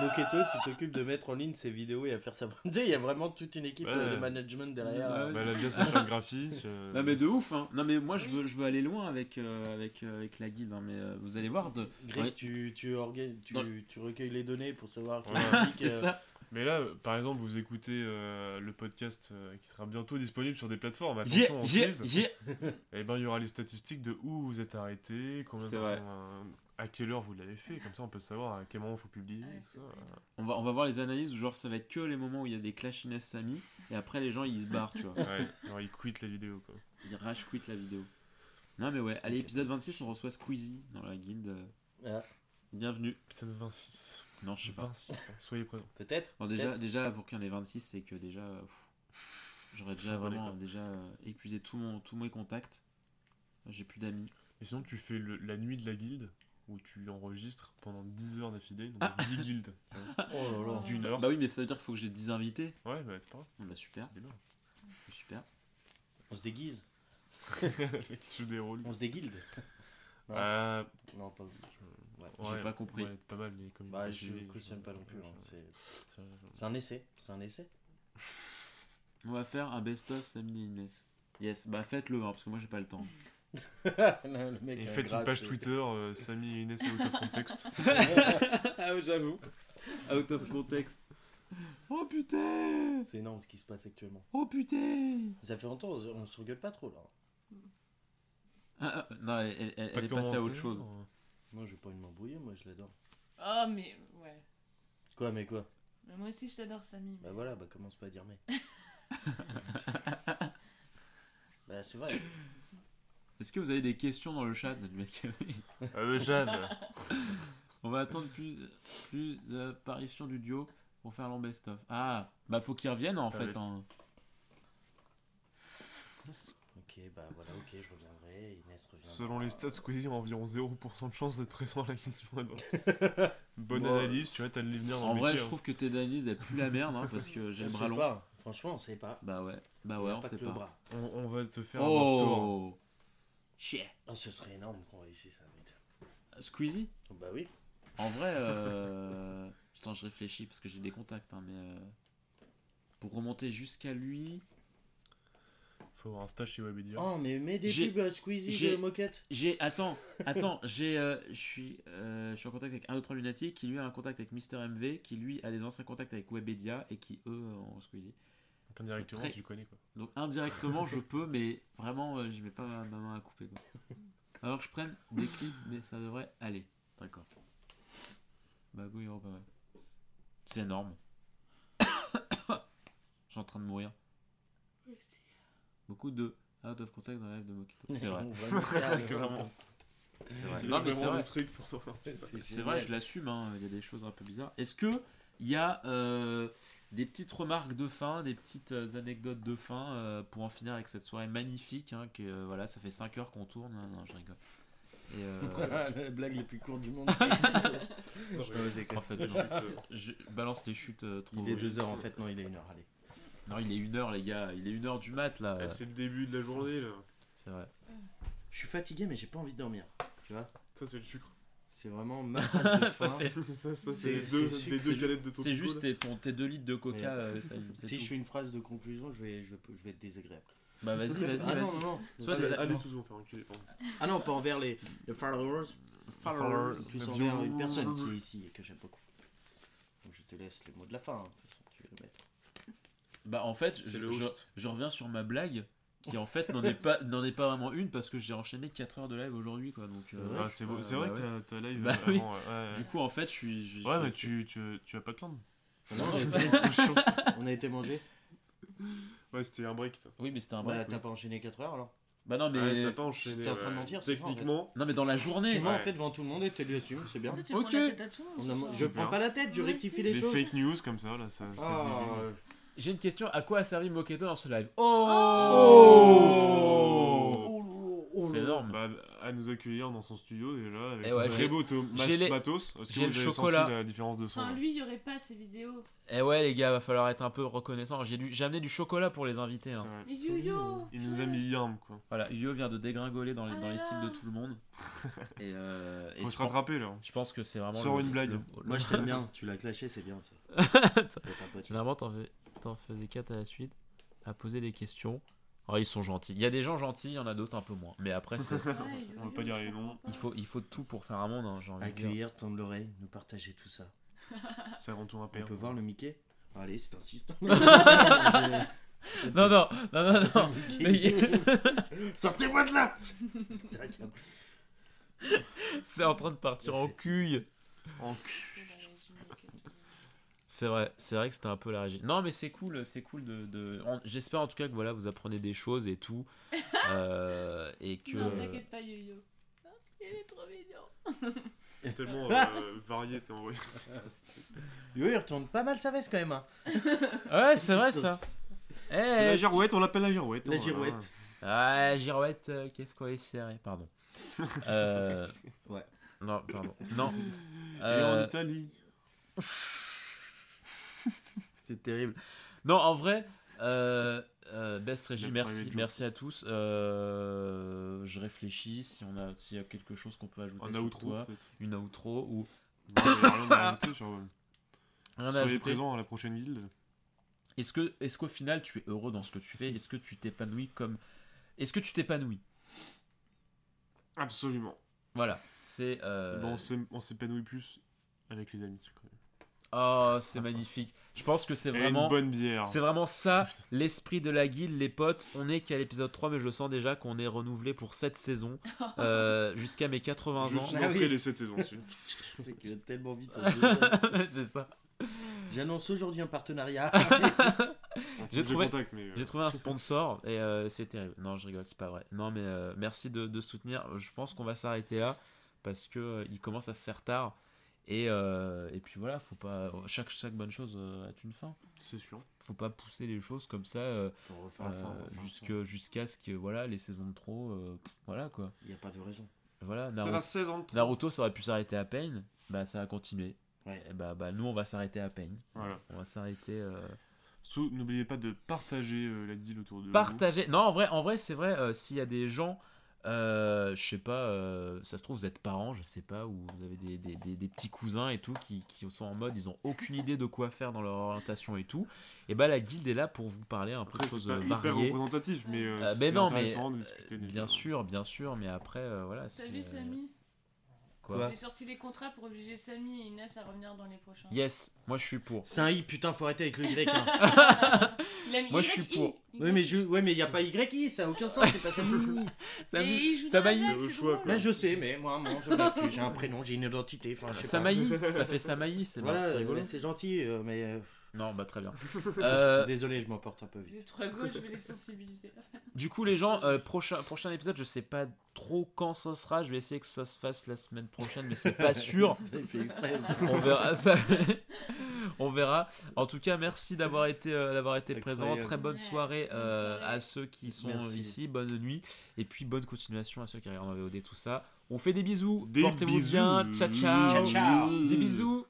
Moketo, tu t'occupes de mettre en ligne ses vidéos et à faire ça. [laughs] tu sais, il y a vraiment toute une équipe Ouais. euh, de management derrière. Ouais. Bah, elle a déjà sa charte graphique. euh, Non mais de ouf hein. Non mais moi je veux, je veux aller loin avec, euh, avec, euh, avec la guide hein, mais euh, vous allez voir de... Greg, Ouais. tu, tu, tu, Dans- tu recueilles les données pour savoir [laughs] C'est euh, ça. Mais là, euh, par exemple, vous écoutez euh, le podcast euh, qui sera bientôt disponible sur des plateformes. J'ai, Attention, on j'ai, tease. j'ai... [laughs] Et ben, il y aura les statistiques de où vous êtes arrêté, combien de personnes, euh, à quelle heure vous l'avez fait. Comme ça, on peut savoir à quel moment il faut publier. Ouais, ça. On va, on va voir les analyses où genre ça va être que les moments où il y a des clash Inès Samy et après les gens ils se barrent tu vois. Ouais, alors ils quittent la vidéo quoi. Ils rage quit la vidéo. Non mais ouais, allez épisode 26 on reçoit Squeezie dans la guilde. Ah, Bienvenue. Putain de 26. Non je sais pas. 26, hein, soyez présents. Peut-être Bon, déjà, déjà pour qu'il y en ait 26 c'est que déjà... J'aurais déjà vraiment déjà euh, épuisé tout mon, tous mes contacts. J'ai plus d'amis. Et sinon, tu fais le- la nuit de la guilde? Où tu enregistres pendant 10 heures d'affilée, donc 10 guildes [laughs] Oh là là. d'une heure. Bah oui, mais ça veut dire qu'il faut que j'ai 10 invités. Ouais, bah c'est pas grave. Bah super, super. On se déguise. [laughs] On se déguilde. Non. Euh, Non, pas. Ouais. J'ai ouais, pas compris. ouais, pas mal, mais comme Bah, je cautionne pas non plus. hein. C'est un essai. C'est un essai. On va faire un best-of Samy et Inès. Yes, bah faites-le, hein, parce que moi j'ai pas le temps. [laughs] [laughs] le mec Et faites une page Twitter, euh, Samy et Inès out of context. [laughs] ah j'avoue. Out of context. Oh putain C'est énorme ce qui se passe actuellement. Oh putain Ça fait longtemps, on se regueule pas trop là. Ah, ah, Non, elle, elle- est passée à autre chose. euh. Moi, j'ai pas envie de m'embrouiller, moi je l'adore. Oh, mais ouais. Quoi, mais quoi? Mais moi aussi, je t'adore, Samy. Bah voilà, bah commence pas à dire mais. [laughs] bah c'est vrai. Est-ce que vous avez des questions dans le chat du mec Euh, Jeanne, [laughs] On va attendre plus, plus d'apparitions du duo pour faire l'en best-of. Ah, bah faut qu'ils reviennent en Ah fait. oui. hein. Ok, bah voilà, ok, je reviendrai. Inès reviendra. selon les stats, Squeezie a environ 0% de chance d'être présent à la question. [laughs] Bonne Bon. analyse, tu vois, t'as de l'avenir dans En le vrai, métier, je hein. trouve que tes analyses elles puent la merde hein, [laughs] parce que j'ai On le sait long. pas. Franchement, on sait pas. Bah ouais, bah On ouais, on pas sait que le pas. bras. On, on va te faire un retour. Oh Chier Oh, ce serait énorme qu'on réussisse ça vite. Squeezie Bah oui. En vrai, euh... [laughs] Attends, je réfléchis parce que j'ai des contacts, hein, mais euh, pour remonter jusqu'à lui, Faut avoir un stage chez Webedia. Oh, mais mets des pubs à Squeezie j'ai- de moquette. j'ai attends, [laughs] attends, j'ai, euh, je suis, euh, je suis en contact avec un autre lunatique qui lui a un contact avec Mister MV, qui lui a des anciens contacts avec Webedia et qui eux ont Squeezie. Donc indirectement, très- tu connais quoi. Donc indirectement, je peux, mais vraiment, euh, j'y mets pas ma, ma main à couper. Quoi. Alors que je prenne des clips, mais ça devrait aller. D'accord. Bah, pas mal. C'est énorme. [coughs] Je suis en train de mourir. Beaucoup de out of contact dans la live de Mokito. C'est vrai. C'est vrai. [laughs] Non, mais pour toi. C'est vrai, je l'assume, hein, il y a des choses un peu bizarres. Est-ce que il y a euh, des petites remarques de fin, des petites euh, anecdotes de fin euh, pour en finir avec cette soirée magnifique hein, que euh, voilà, ça fait 5 heures qu'on tourne. Non, non, je rigole. Et, euh, [laughs] la blague les plus courte du monde. [laughs] Non, je Euh, en fait, non. je balance les chutes euh, trop. Il est 2h en fait, non, il est 1h. Allez. Non, il est 1h, les gars. Il est 1h du mat là. ah, C'est le début de la journée là. C'est vrai. Je suis fatigué, mais j'ai pas envie de dormir. Tu vois? Ça, c'est le sucre. C'est vraiment ma phase de [laughs] Ça, faim. c'est- ça, ça C'est- c'est les deux, les galettes de. C'est juste tes, ton- tes 2 litres de coca. Ouais. euh, ça- c'est Si tout. je fais une phrase de conclusion, je vais, je vais, je vais être désagréable. Bah vas-y, vas-y, [laughs] ah vas-y. non, non, non. Soit Allez, des- allez non. tous vous faire enculer. pardon. Ah non, pas envers les, les followers, Followers. plus Le envers une personne qui est ici et que j'aime beaucoup. Donc je te laisse les mots de la fin. hein. De toute façon, tu veux le mettre. Bah en fait, C'est je, le je- host. je reviens sur ma blague qui en fait n'en est pas n'en est pas vraiment une parce que j'ai enchaîné 4 heures de live aujourd'hui quoi donc euh, c'est euh, vrai que ouais. t'as- live Bah avant. oui. ouais, ouais. du coup en fait je suis je- Ouais, je- mais tu, tu, tu vas pas te plaindre. Non, on, a été, on a été manger. Ouais, c'était un break. toi. oui mais c'était un Bah, break t'as oui. pas enchaîné 4 heures alors bah non mais Ouais, t'as pas enchaîné. t'es en train de mentir, en fait. Techniquement, non mais dans la journée Tu mens en fait devant tout le monde et tu l'assumes, c'est bien. Tu Ok. prends la tête à tout le monde, On ce a- soir. je prends pas la tête, je rectifie les des choses. fake news comme ça, là, ça, Ah, euh, j'ai une question à quoi a servi Moketo dans ce live Oh oh, c'est là. énorme Bah, à nous accueillir dans son studio déjà avec Eh son ouais, très beau to- mas- j'ai les- matos. Est-ce que j'ai vous le avez chocolat. senti la différence de son Sans lui, il n'y aurait pas ces vidéos. eh ouais les gars va falloir être un peu reconnaissant j'ai dû- j'ai amené du chocolat pour les invités C'est hein. vrai. Yo-yo Il nous a mis Yarm quoi. voilà Yo vient de dégringoler dans les, Oh dans là les styles là. de tout le monde [laughs] et, euh, et Faut je se pense- rattraper là. je pense que c'est vraiment Sors le- une blague. le- Moi je t'aime bien, [laughs] tu l'as clashé, c'est bien ça. Ça va être un pote. Généralement, t'en, fais, t'en faisais 4 à la suite à poser des questions. Oh, ils sont gentils. Il y a des gens gentils, il y en a d'autres un peu moins. Mais après, c'est- [laughs] On va pas dire les noms. il, faut, il faut tout pour faire un monde, hein, j'ai envie de dire. Accueillir, tendre l'oreille, nous partager tout ça. [laughs] Ça retourne un On père. peut voir le Mickey? Allez, c'est insistant. [laughs] Non, non, non, non, non. Sortez-moi de là c'est en train de partir en couille. En C'est ok. C'est vrai, c'est vrai que c'était un peu la régie. Non, mais c'est cool, c'est cool de. de- en- J'espère en tout cas que voilà, vous apprenez des choses et tout. [laughs] Euh, et que. Non, t'inquiète pas, yo-yo. Il est trop mignon. C'est tellement [laughs] euh, varié, t'es envoyé. Yo, il retourne pas mal sa veste quand même. Hein. [laughs] Ouais, c'est vrai ça. Eh, C'est la girouette, on l'appelle la girouette. La hein, girouette. Ah, girouette, euh, qu'est-ce qu'on est serré, pardon. Euh, Ouais. Non, pardon. Non. Et en Euh, Italie. C'est terrible. Non, en vrai, euh, euh, Best Régie, Bien merci, merci à tous. Euh, je réfléchis si on a, s'il y a quelque chose qu'on peut ajouter En sur outro, toi, une outro ou rien à [coughs] sur. rien Soyez ajouter. présents à la prochaine guilde. Est-ce que, est-ce qu'au final tu es heureux dans ce que tu fais? Est-ce que tu t'épanouis comme, est-ce que tu t'épanouis? Absolument. Voilà, c'est. euh, Bon, on s'é- on s'épanouit plus avec les amis. Oh, c'est magnifique. Je pense que c'est vraiment. une bonne bière. C'est vraiment ça, [laughs] l'esprit de la guilde, les potes. On est qu'à l'épisode 3, mais je sens déjà qu'on est renouvelé pour cette saison, [laughs] euh, jusqu'à mes 80 Je ans. financerai Ah oui. les 7 saisons dessus. [laughs] Tellement vite. c'est ça. J'annonce aujourd'hui un partenariat. J'ai trouvé- euh, J'ai trouvé un sponsor et euh, c'est terrible. Non, je rigole, c'est pas vrai. Non, mais euh, merci de, de soutenir. Je pense qu'on va s'arrêter là parce que euh, il commence à se faire tard. Et, euh, et puis voilà, faut pas chaque, chaque bonne chose euh, a une fin. C'est sûr. Faut pas pousser les choses comme ça euh, euh, jusqu'à ce que voilà les saisons de trop. voilà quoi. Il n'y a pas de raison. Voilà. Naruto, la saison. de- Naruto, ça aurait pu s'arrêter à Pain. Bah ça va continuer. Ouais. Et bah, bah nous on va s'arrêter à. Voilà. On va s'arrêter. N'oubliez pas de partager la guilde autour de vous. Partager. Non, en vrai, en vrai c'est vrai, s'il y a des gens, euh, je sais pas, euh, ça se trouve, vous êtes parents, je sais pas, ou vous avez des, des- des- des petits cousins et tout qui, qui sont en mode, ils ont aucune idée de quoi faire dans leur orientation et tout. Et bah, la guilde est là pour vous parler un peu de choses c'est pas euh, hyper variées. représentatif, mais euh, Euh, c'est mais non, mais intéressant de discuter. bien sûr, bien sûr, mais après, euh, voilà. Euh, Samy quoi J'ai sorti les contrats pour obliger Samy et Inès à revenir dans les prochains. Yes, moi je suis pour. C'est un I, putain, faut arrêter avec le Y. hein. [laughs] Il a mis Moi, je suis pour. oui, mais je... ouais, mais il n'y a pas YI, ça n'a aucun sens, c'est pas ça. [laughs] Ça [laughs] choix, quoi. Mais je sais, mais moi, moi plus. J'ai un prénom, j'ai une identité. Enfin, je sais pas. Samaï, ça fait Samaï, c'est Voilà, c'est rigolo. c'est gentil, euh, mais euh, Non, bah très bien. [laughs] Euh, désolé, je m'emporte un peu vite. Trop à gauche, je vais les sensibiliser. [laughs] Du coup, les gens, euh, prochain, prochain épisode, je sais pas trop quand ça sera. Je vais essayer que ça se fasse la semaine prochaine, mais c'est pas [laughs] sûr. On verra ça. On verra. En tout cas, merci d'avoir été, euh, d'avoir été présent. Très bonne soirée euh, soirée. à ceux qui sont Merci. ici. Bonne nuit. Et puis, bonne continuation à ceux qui regardent en VOD, tout ça. On fait des bisous. Portez-vous bien. Ciao, ciao. Ciao, ciao. Des bisous.